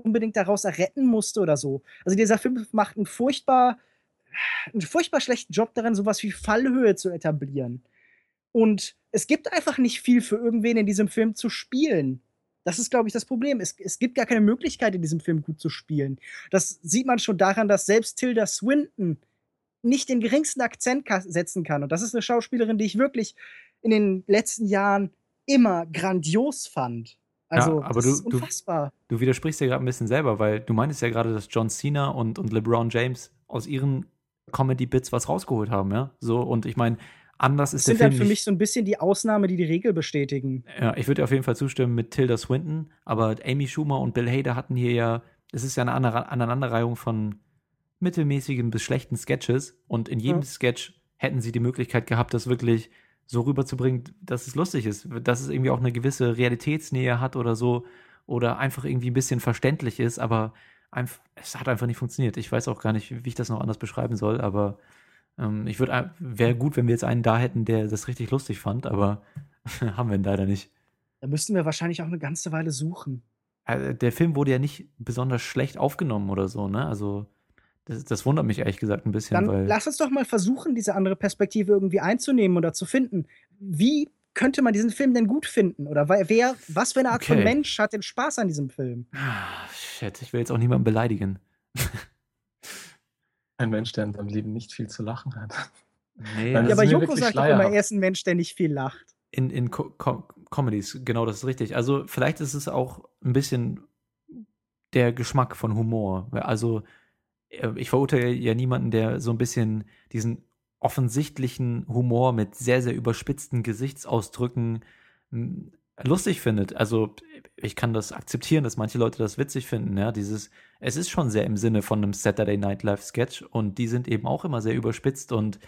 unbedingt daraus erretten musste oder so. Also dieser Film macht einen furchtbar, einen furchtbar schlechten Job darin, sowas wie Fallhöhe zu etablieren. Und es gibt einfach nicht viel für irgendwen in diesem Film zu spielen. Das ist, glaube ich, das Problem. Es, es gibt gar keine Möglichkeit, in diesem Film gut zu spielen. Das sieht man schon daran, dass selbst Tilda Swinton nicht den geringsten Akzent setzen kann. Und das ist eine Schauspielerin, die ich wirklich in den letzten Jahren immer grandios fand. Also, ja, aber das du, ist unfassbar. Du, du widersprichst ja gerade ein bisschen selber, weil du meintest ja gerade, dass John Cena und, und LeBron James aus ihren Comedy-Bits was rausgeholt haben, ja? So, und ich meine, Anders ist das der Film. sind dann für mich so ein bisschen die Ausnahme, die die Regel bestätigen. Ja, ich würde auf jeden Fall zustimmen mit Tilda Swinton, aber Amy Schumer und Bill Hader hatten hier ja, es ist ja eine Aneinanderreihung von mittelmäßigen bis schlechten Sketches und in jedem ja. Sketch hätten sie die Möglichkeit gehabt, das wirklich so rüberzubringen, dass es lustig ist, dass es irgendwie auch eine gewisse Realitätsnähe hat oder so oder einfach irgendwie ein bisschen verständlich ist, aber einfach, es hat einfach nicht funktioniert. Ich weiß auch gar nicht, wie ich das noch anders beschreiben soll, aber ähm, ich würde, wäre gut, wenn wir jetzt einen da hätten, der das richtig lustig fand, aber haben wir ihn leider nicht. Da müssten wir wahrscheinlich auch eine ganze Weile suchen. Also, der Film wurde ja nicht besonders schlecht aufgenommen oder so, ne? Also, das, das wundert mich ehrlich gesagt ein bisschen. Dann weil lass uns doch mal versuchen, diese andere Perspektive irgendwie einzunehmen oder zu finden. Wie könnte man diesen Film denn gut finden? Oder wer, was für eine Art okay. von Mensch hat denn Spaß an diesem Film? Ah, shit, ich will jetzt auch niemanden beleidigen. Ein Mensch, der in seinem Leben nicht viel zu lachen hat. Nee, ja, aber Joko sagt doch immer, er ist ein Mensch, der nicht viel lacht. In, in Co Co Comedies, genau, das ist richtig. Also vielleicht ist es auch ein bisschen der Geschmack von Humor. Also ich verurteile ja niemanden, der so ein bisschen diesen offensichtlichen Humor mit sehr, sehr überspitzten Gesichtsausdrücken lustig findet. Also ich kann das akzeptieren, dass manche Leute das witzig finden. Ja, dieses, es ist schon sehr im Sinne von einem Saturday Night Live Sketch und die sind eben auch immer sehr überspitzt und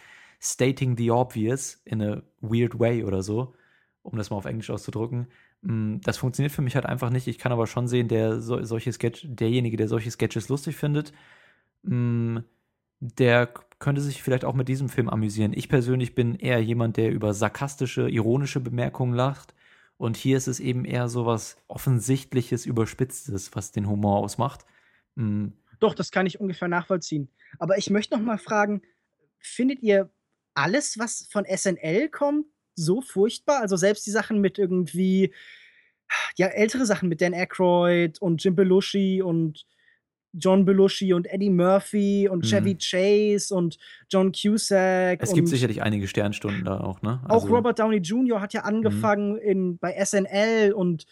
stating the obvious in a weird way oder so, um das mal auf Englisch auszudrücken. Mm, das funktioniert für mich halt einfach nicht. Ich kann aber schon sehen, der so, solche Sketch, derjenige, der solche Sketches lustig findet, mm, der könnte sich vielleicht auch mit diesem Film amüsieren. Ich persönlich bin eher jemand, der über sarkastische, ironische Bemerkungen lacht und hier ist es eben eher so was Offensichtliches, Überspitztes, was den Humor ausmacht. Mhm. Doch, das kann ich ungefähr nachvollziehen. Aber ich möchte noch mal fragen, findet ihr alles, was von SNL kommt, so furchtbar? Also selbst die Sachen mit irgendwie, ja, ältere Sachen mit Dan Aykroyd und Jim Belushi und John Belushi und Eddie Murphy und mhm. Chevy Chase und John Cusack. Es gibt sicherlich einige Sternstunden da auch, ne? Also auch Robert Downey Jr. hat ja angefangen mhm. in, bei SNL und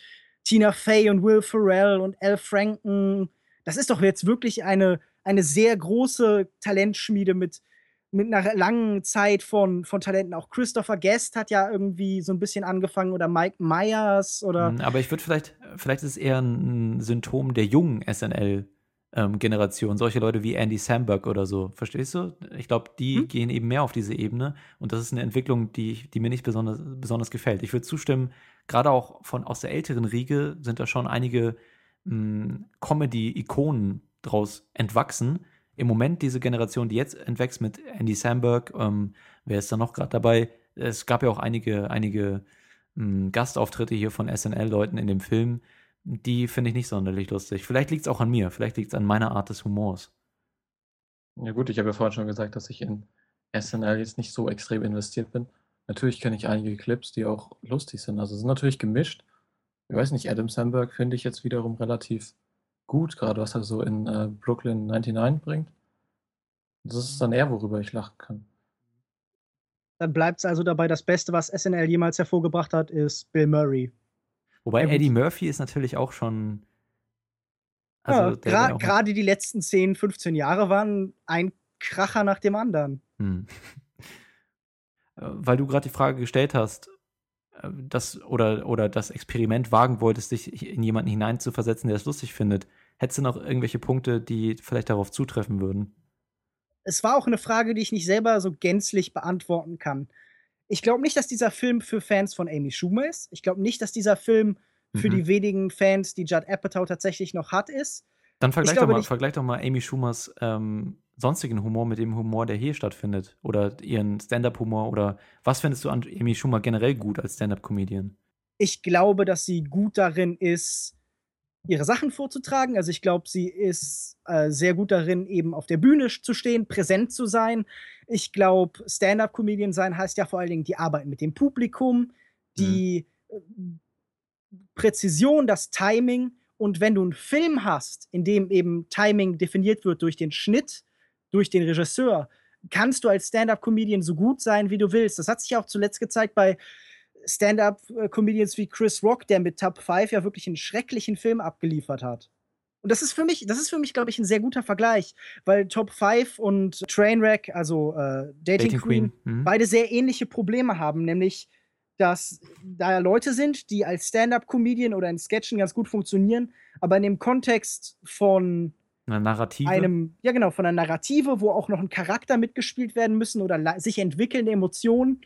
Tina Fey und Will Ferrell und Al Franken. Das ist doch jetzt wirklich eine, eine sehr große Talentschmiede mit, mit einer langen Zeit von, von Talenten. Auch Christopher Guest hat ja irgendwie so ein bisschen angefangen oder Mike Myers oder. Mhm, aber ich würde vielleicht, vielleicht ist es eher ein Symptom der jungen SNL ähm, Generation, solche Leute wie Andy Samberg oder so, verstehst du? Ich glaube, die hm? gehen eben mehr auf diese Ebene und das ist eine Entwicklung, die, die mir nicht besonders, besonders gefällt. Ich würde zustimmen, gerade auch von aus der älteren Riege sind da schon einige hm, Comedy-Ikonen draus entwachsen. Im Moment diese Generation, die jetzt entwächst mit Andy Samberg, ähm, wer ist da noch gerade dabei? Es gab ja auch einige, einige hm, Gastauftritte hier von SNL-Leuten in dem Film die finde ich nicht sonderlich lustig. Vielleicht liegt es auch an mir, vielleicht liegt es an meiner Art des Humors. Ja gut, ich habe ja vorhin schon gesagt, dass ich in SNL jetzt nicht so extrem investiert bin. Natürlich kenne ich einige Clips, die auch lustig sind. Also sind natürlich gemischt. Ich weiß nicht, Adam Sandberg finde ich jetzt wiederum relativ gut, gerade was er so in äh, Brooklyn 99 bringt. Das ist dann eher, worüber ich lachen kann. Dann bleibt es also dabei, das Beste, was SNL jemals hervorgebracht hat, ist Bill Murray. Wobei Eddie Murphy ist natürlich auch schon. Also ja, gerade gra die letzten 10, 15 Jahre waren ein Kracher nach dem anderen. Hm. Äh, weil du gerade die Frage gestellt hast, äh, das oder, oder das Experiment wagen wolltest, dich in jemanden hineinzuversetzen, der es lustig findet. Hättest du noch irgendwelche Punkte, die vielleicht darauf zutreffen würden? Es war auch eine Frage, die ich nicht selber so gänzlich beantworten kann ich glaube nicht, dass dieser Film für Fans von Amy Schumer ist. Ich glaube nicht, dass dieser Film für mhm. die wenigen Fans, die Judd Apatow tatsächlich noch hat, ist. Dann vergleich, doch, mal, vergleich doch mal Amy Schumers ähm, sonstigen Humor mit dem Humor, der hier stattfindet. Oder ihren Stand-up-Humor. Oder was findest du an Amy Schumer generell gut als Stand-up-Comedian? Ich glaube, dass sie gut darin ist, ihre Sachen vorzutragen. Also ich glaube, sie ist äh, sehr gut darin, eben auf der Bühne zu stehen, präsent zu sein. Ich glaube, Stand-up-Comedian sein heißt ja vor allen Dingen die Arbeit mit dem Publikum, die mhm. Präzision, das Timing. Und wenn du einen Film hast, in dem eben Timing definiert wird durch den Schnitt, durch den Regisseur, kannst du als Stand-up-Comedian so gut sein, wie du willst. Das hat sich ja auch zuletzt gezeigt bei Stand-up-Comedians wie Chris Rock, der mit Top 5 ja wirklich einen schrecklichen Film abgeliefert hat. Und das ist für mich, das ist für mich, glaube ich, ein sehr guter Vergleich, weil Top 5 und Trainwreck, also äh, Dating, Dating, Queen, Queen. Mhm. beide sehr ähnliche Probleme haben, nämlich dass da ja Leute sind, die als Stand-up-Comedian oder in Sketchen ganz gut funktionieren, aber in dem Kontext von eine Narrative. Einem, ja, genau, von einer Narrative, wo auch noch ein Charakter mitgespielt werden müssen oder sich entwickelnde Emotionen,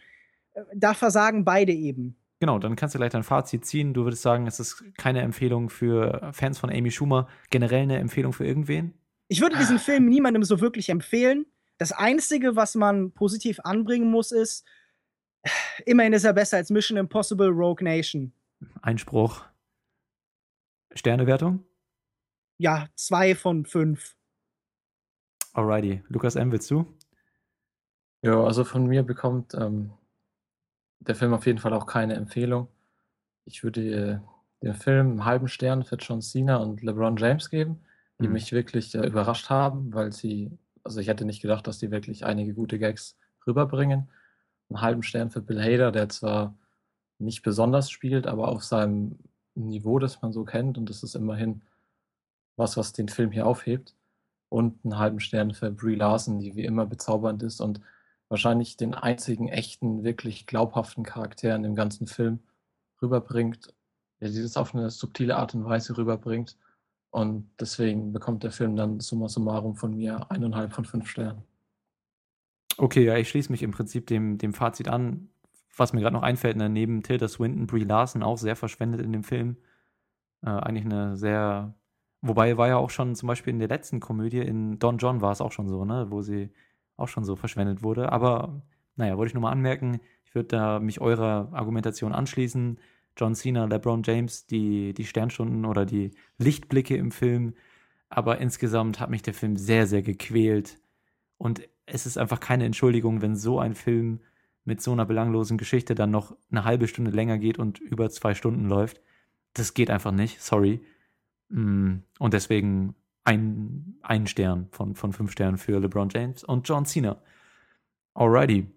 da versagen beide eben. Genau, dann kannst du gleich dein Fazit ziehen. Du würdest sagen, es ist keine Empfehlung für Fans von Amy Schumer, generell eine Empfehlung für irgendwen? Ich würde diesen Film niemandem so wirklich empfehlen. Das Einzige, was man positiv anbringen muss, ist, immerhin ist er besser als Mission Impossible Rogue Nation. Einspruch. Sternewertung? Ja, zwei von fünf. Alrighty. Lukas M., willst du? Ja, also von mir bekommt ähm, der Film auf jeden Fall auch keine Empfehlung. Ich würde äh, den Film einen halben Stern für John Cena und LeBron James geben, die mhm. mich wirklich äh, überrascht haben, weil sie, also ich hätte nicht gedacht, dass die wirklich einige gute Gags rüberbringen. Einen halben Stern für Bill Hader, der zwar nicht besonders spielt, aber auf seinem Niveau, das man so kennt, und das ist immerhin was, was den Film hier aufhebt. Und einen halben Stern für Brie Larson, die wie immer bezaubernd ist und wahrscheinlich den einzigen echten, wirklich glaubhaften Charakter in dem ganzen Film rüberbringt, der dieses auf eine subtile Art und Weise rüberbringt. Und deswegen bekommt der Film dann summa summarum von mir eineinhalb von fünf Sternen. Okay, ja, ich schließe mich im Prinzip dem, dem Fazit an. Was mir gerade noch einfällt, ne, neben Tilda Swinton, Brie Larson auch sehr verschwendet in dem Film. Äh, eigentlich eine sehr, wobei war ja auch schon zum Beispiel in der letzten Komödie in Don John war es auch schon so, ne, wo sie auch schon so verschwendet wurde. Aber naja, wollte ich nur mal anmerken, ich würde da mich eurer Argumentation anschließen. John Cena, LeBron James, die, die Sternstunden oder die Lichtblicke im Film. Aber insgesamt hat mich der Film sehr, sehr gequält. Und es ist einfach keine Entschuldigung, wenn so ein Film mit so einer belanglosen Geschichte dann noch eine halbe Stunde länger geht und über zwei Stunden läuft. Das geht einfach nicht, sorry. Mm, und deswegen ein, ein Stern von, von fünf Sternen für LeBron James und John Cena. Alrighty.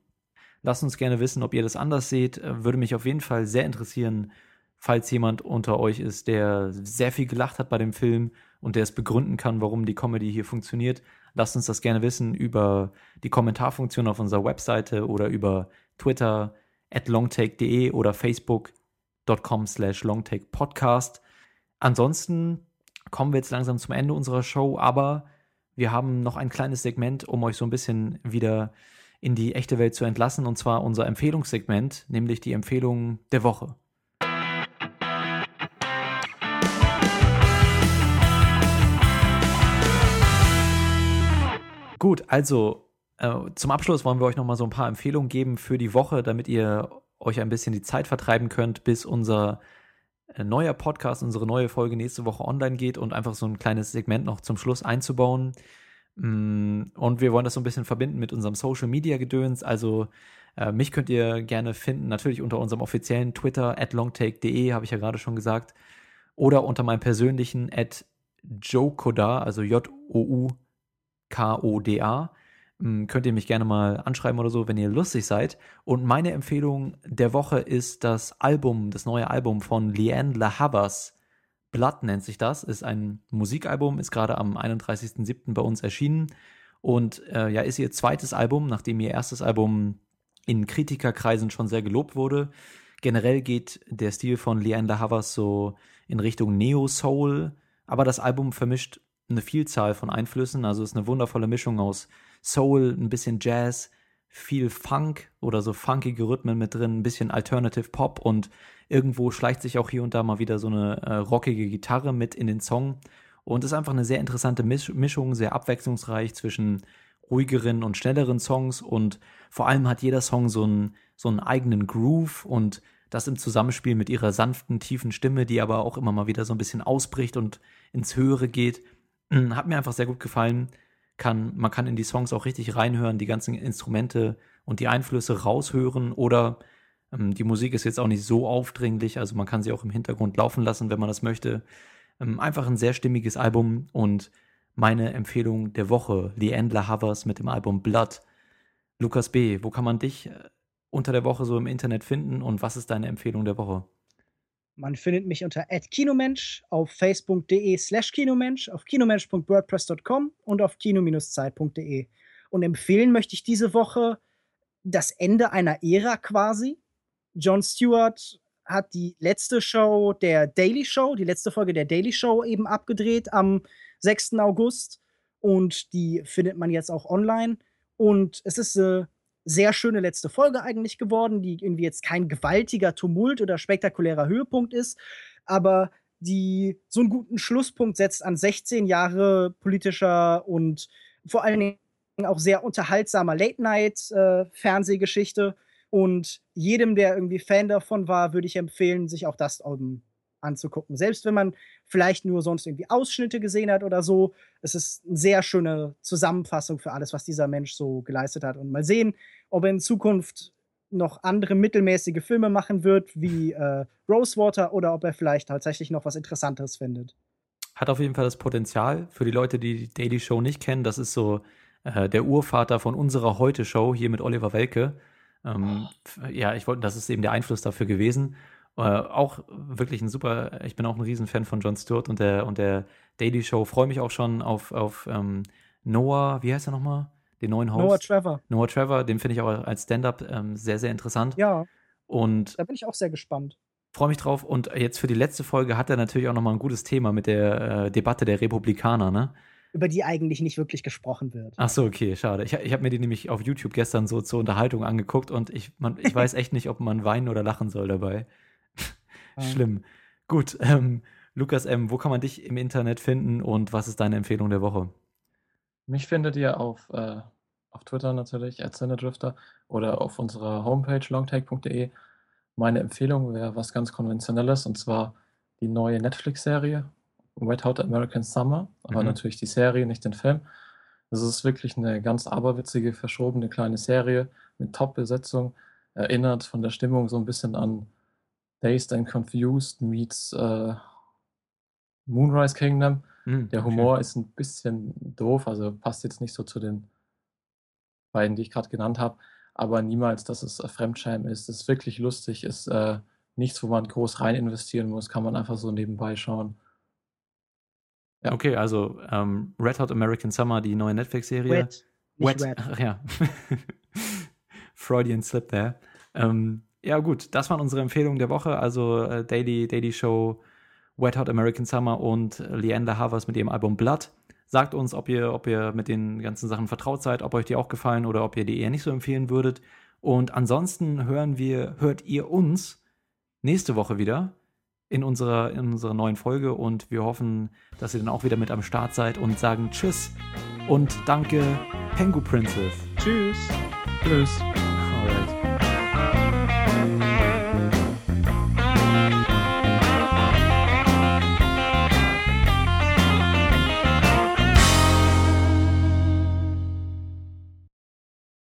Lasst uns gerne wissen, ob ihr das anders seht. Würde mich auf jeden Fall sehr interessieren, falls jemand unter euch ist, der sehr viel gelacht hat bei dem Film und der es begründen kann, warum die Comedy hier funktioniert. Lasst uns das gerne wissen über die Kommentarfunktion auf unserer Webseite oder über Twitter at longtake.de oder facebook.com slash longtakepodcast. Ansonsten kommen wir jetzt langsam zum Ende unserer Show, aber wir haben noch ein kleines Segment, um euch so ein bisschen wieder in die echte Welt zu entlassen, und zwar unser Empfehlungssegment, nämlich die Empfehlung der Woche. Gut, also äh, zum Abschluss wollen wir euch noch mal so ein paar Empfehlungen geben für die Woche, damit ihr euch ein bisschen die Zeit vertreiben könnt, bis unser neuer Podcast, unsere neue Folge nächste Woche online geht und einfach so ein kleines Segment noch zum Schluss einzubauen. Mm, und wir wollen das so ein bisschen verbinden mit unserem Social Media Gedöns. Also äh, mich könnt ihr gerne finden, natürlich unter unserem offiziellen Twitter at longtake.de, habe ich ja gerade schon gesagt. Oder unter meinem persönlichen at jokoda, also J-O-U-K-O-D-A. Hm, könnt ihr mich gerne mal anschreiben oder so, wenn ihr lustig seid. Und meine Empfehlung der Woche ist das Album, das neue Album von Leanne La Havas. Blood nennt sich das, ist ein Musikalbum, ist gerade am 31.07. bei uns erschienen und äh, ja, ist ihr zweites Album, nachdem ihr erstes Album in Kritikerkreisen schon sehr gelobt wurde. Generell geht der Stil von Leanne La Havas so in Richtung Neo-Soul, aber das Album vermischt eine Vielzahl von Einflüssen, also ist eine wundervolle Mischung aus Soul, ein bisschen Jazz, viel Funk oder so funkige Rhythmen mit drin, ein bisschen Alternative Pop und irgendwo schleicht sich auch hier und da mal wieder so eine äh, rockige Gitarre mit in den Song. Und ist einfach eine sehr interessante Mischung, sehr abwechslungsreich zwischen ruhigeren und schnelleren Songs und vor allem hat jeder Song so einen, so einen eigenen Groove und das im Zusammenspiel mit ihrer sanften, tiefen Stimme, die aber auch immer mal wieder so ein bisschen ausbricht und ins Höhere geht, hat mir einfach sehr gut gefallen. Kann, man kann in die Songs auch richtig reinhören, die ganzen Instrumente und die Einflüsse raushören oder ähm, die Musik ist jetzt auch nicht so aufdringlich, also man kann sie auch im Hintergrund laufen lassen, wenn man das möchte. Ähm, einfach ein sehr stimmiges Album und meine Empfehlung der Woche, Leandla Havers mit dem Album Blood. Lukas B., wo kann man dich äh, unter der Woche so im Internet finden und was ist deine Empfehlung der Woche? Man findet mich unter @kinomensch auf facebook.de slash kinomensch, auf kinomensch.wordpress.com und auf kino-zeit.de. Und empfehlen möchte ich diese Woche das Ende einer Ära quasi. Jon Stewart hat die letzte Show der Daily Show, die letzte Folge der Daily Show eben abgedreht am 6. August und die findet man jetzt auch online. Und es ist eine sehr schöne letzte Folge eigentlich geworden, die irgendwie jetzt kein gewaltiger Tumult oder spektakulärer Höhepunkt ist, aber die so einen guten Schlusspunkt setzt an 16 Jahre politischer und vor allen Dingen auch sehr unterhaltsamer Late-Night-Fernsehgeschichte. Äh, und jedem, der irgendwie Fan davon war, würde ich empfehlen, sich auch das Album anzugucken. Selbst wenn man vielleicht nur sonst irgendwie Ausschnitte gesehen hat oder so. Es ist eine sehr schöne Zusammenfassung für alles, was dieser Mensch so geleistet hat. Und mal sehen, ob er in Zukunft noch andere mittelmäßige Filme machen wird, wie äh, Rosewater, oder ob er vielleicht tatsächlich noch was Interessantes findet. Hat auf jeden Fall das Potenzial. Für die Leute, die die Daily Show nicht kennen, das ist so äh, der Urvater von unserer Heute-Show hier mit Oliver Welke. Ähm, oh. Ja, ich wollte, das ist eben der Einfluss dafür gewesen. Äh, auch wirklich ein super, ich bin auch ein Riesenfan von Jon Stewart und der, und der Daily Show. Freue mich auch schon auf, auf ähm, Noah, wie heißt er nochmal? Den neuen Host. Noah Trevor. Noah Trevor, den finde ich auch als Stand-up ähm, sehr, sehr interessant. Ja. Und da bin ich auch sehr gespannt. Freue mich drauf. Und jetzt für die letzte Folge hat er natürlich auch nochmal ein gutes Thema mit der äh, Debatte der Republikaner, ne? über die eigentlich nicht wirklich gesprochen wird. Ach so, okay, schade. Ich, ich habe mir die nämlich auf YouTube gestern so zur Unterhaltung angeguckt und ich, man, ich weiß echt nicht, ob man weinen oder lachen soll dabei. Schlimm. Gut, ähm, Lukas M., wo kann man dich im Internet finden und was ist deine Empfehlung der Woche? Mich findet ihr auf, äh, auf Twitter natürlich, at Drifter oder auf unserer Homepage longtake.de. Meine Empfehlung wäre was ganz Konventionelles und zwar die neue Netflix-Serie Wet Hot American Summer, aber mhm. natürlich die Serie, nicht den Film. Das ist wirklich eine ganz aberwitzige, verschobene kleine Serie mit Top-Besetzung. Erinnert von der Stimmung so ein bisschen an Dazed and Confused meets äh, Moonrise Kingdom. Mhm, der Humor okay. ist ein bisschen doof, also passt jetzt nicht so zu den beiden, die ich gerade genannt habe, aber niemals, dass es äh, Fremdschämen ist. Es ist wirklich lustig, ist äh, nichts, wo man groß rein investieren muss, kann man einfach so nebenbei schauen. Ja. Okay, also ähm, Red Hot American Summer, die neue Netflix-Serie. Wet. Wet. Red. Ach, ja. Freudian Slip there. Ähm, ja, gut, das waren unsere Empfehlungen der Woche. Also äh, Daily, Daily Show, Wet Hot American Summer und Leander Havers mit ihrem Album Blood. Sagt uns, ob ihr, ob ihr mit den ganzen Sachen vertraut seid, ob euch die auch gefallen oder ob ihr die eher nicht so empfehlen würdet. Und ansonsten hören wir, hört ihr uns nächste Woche wieder in unserer, in unserer neuen Folge und wir hoffen, dass ihr dann auch wieder mit am Start seid und sagen Tschüss und danke, Pengu Princess. Tschüss. Tschüss.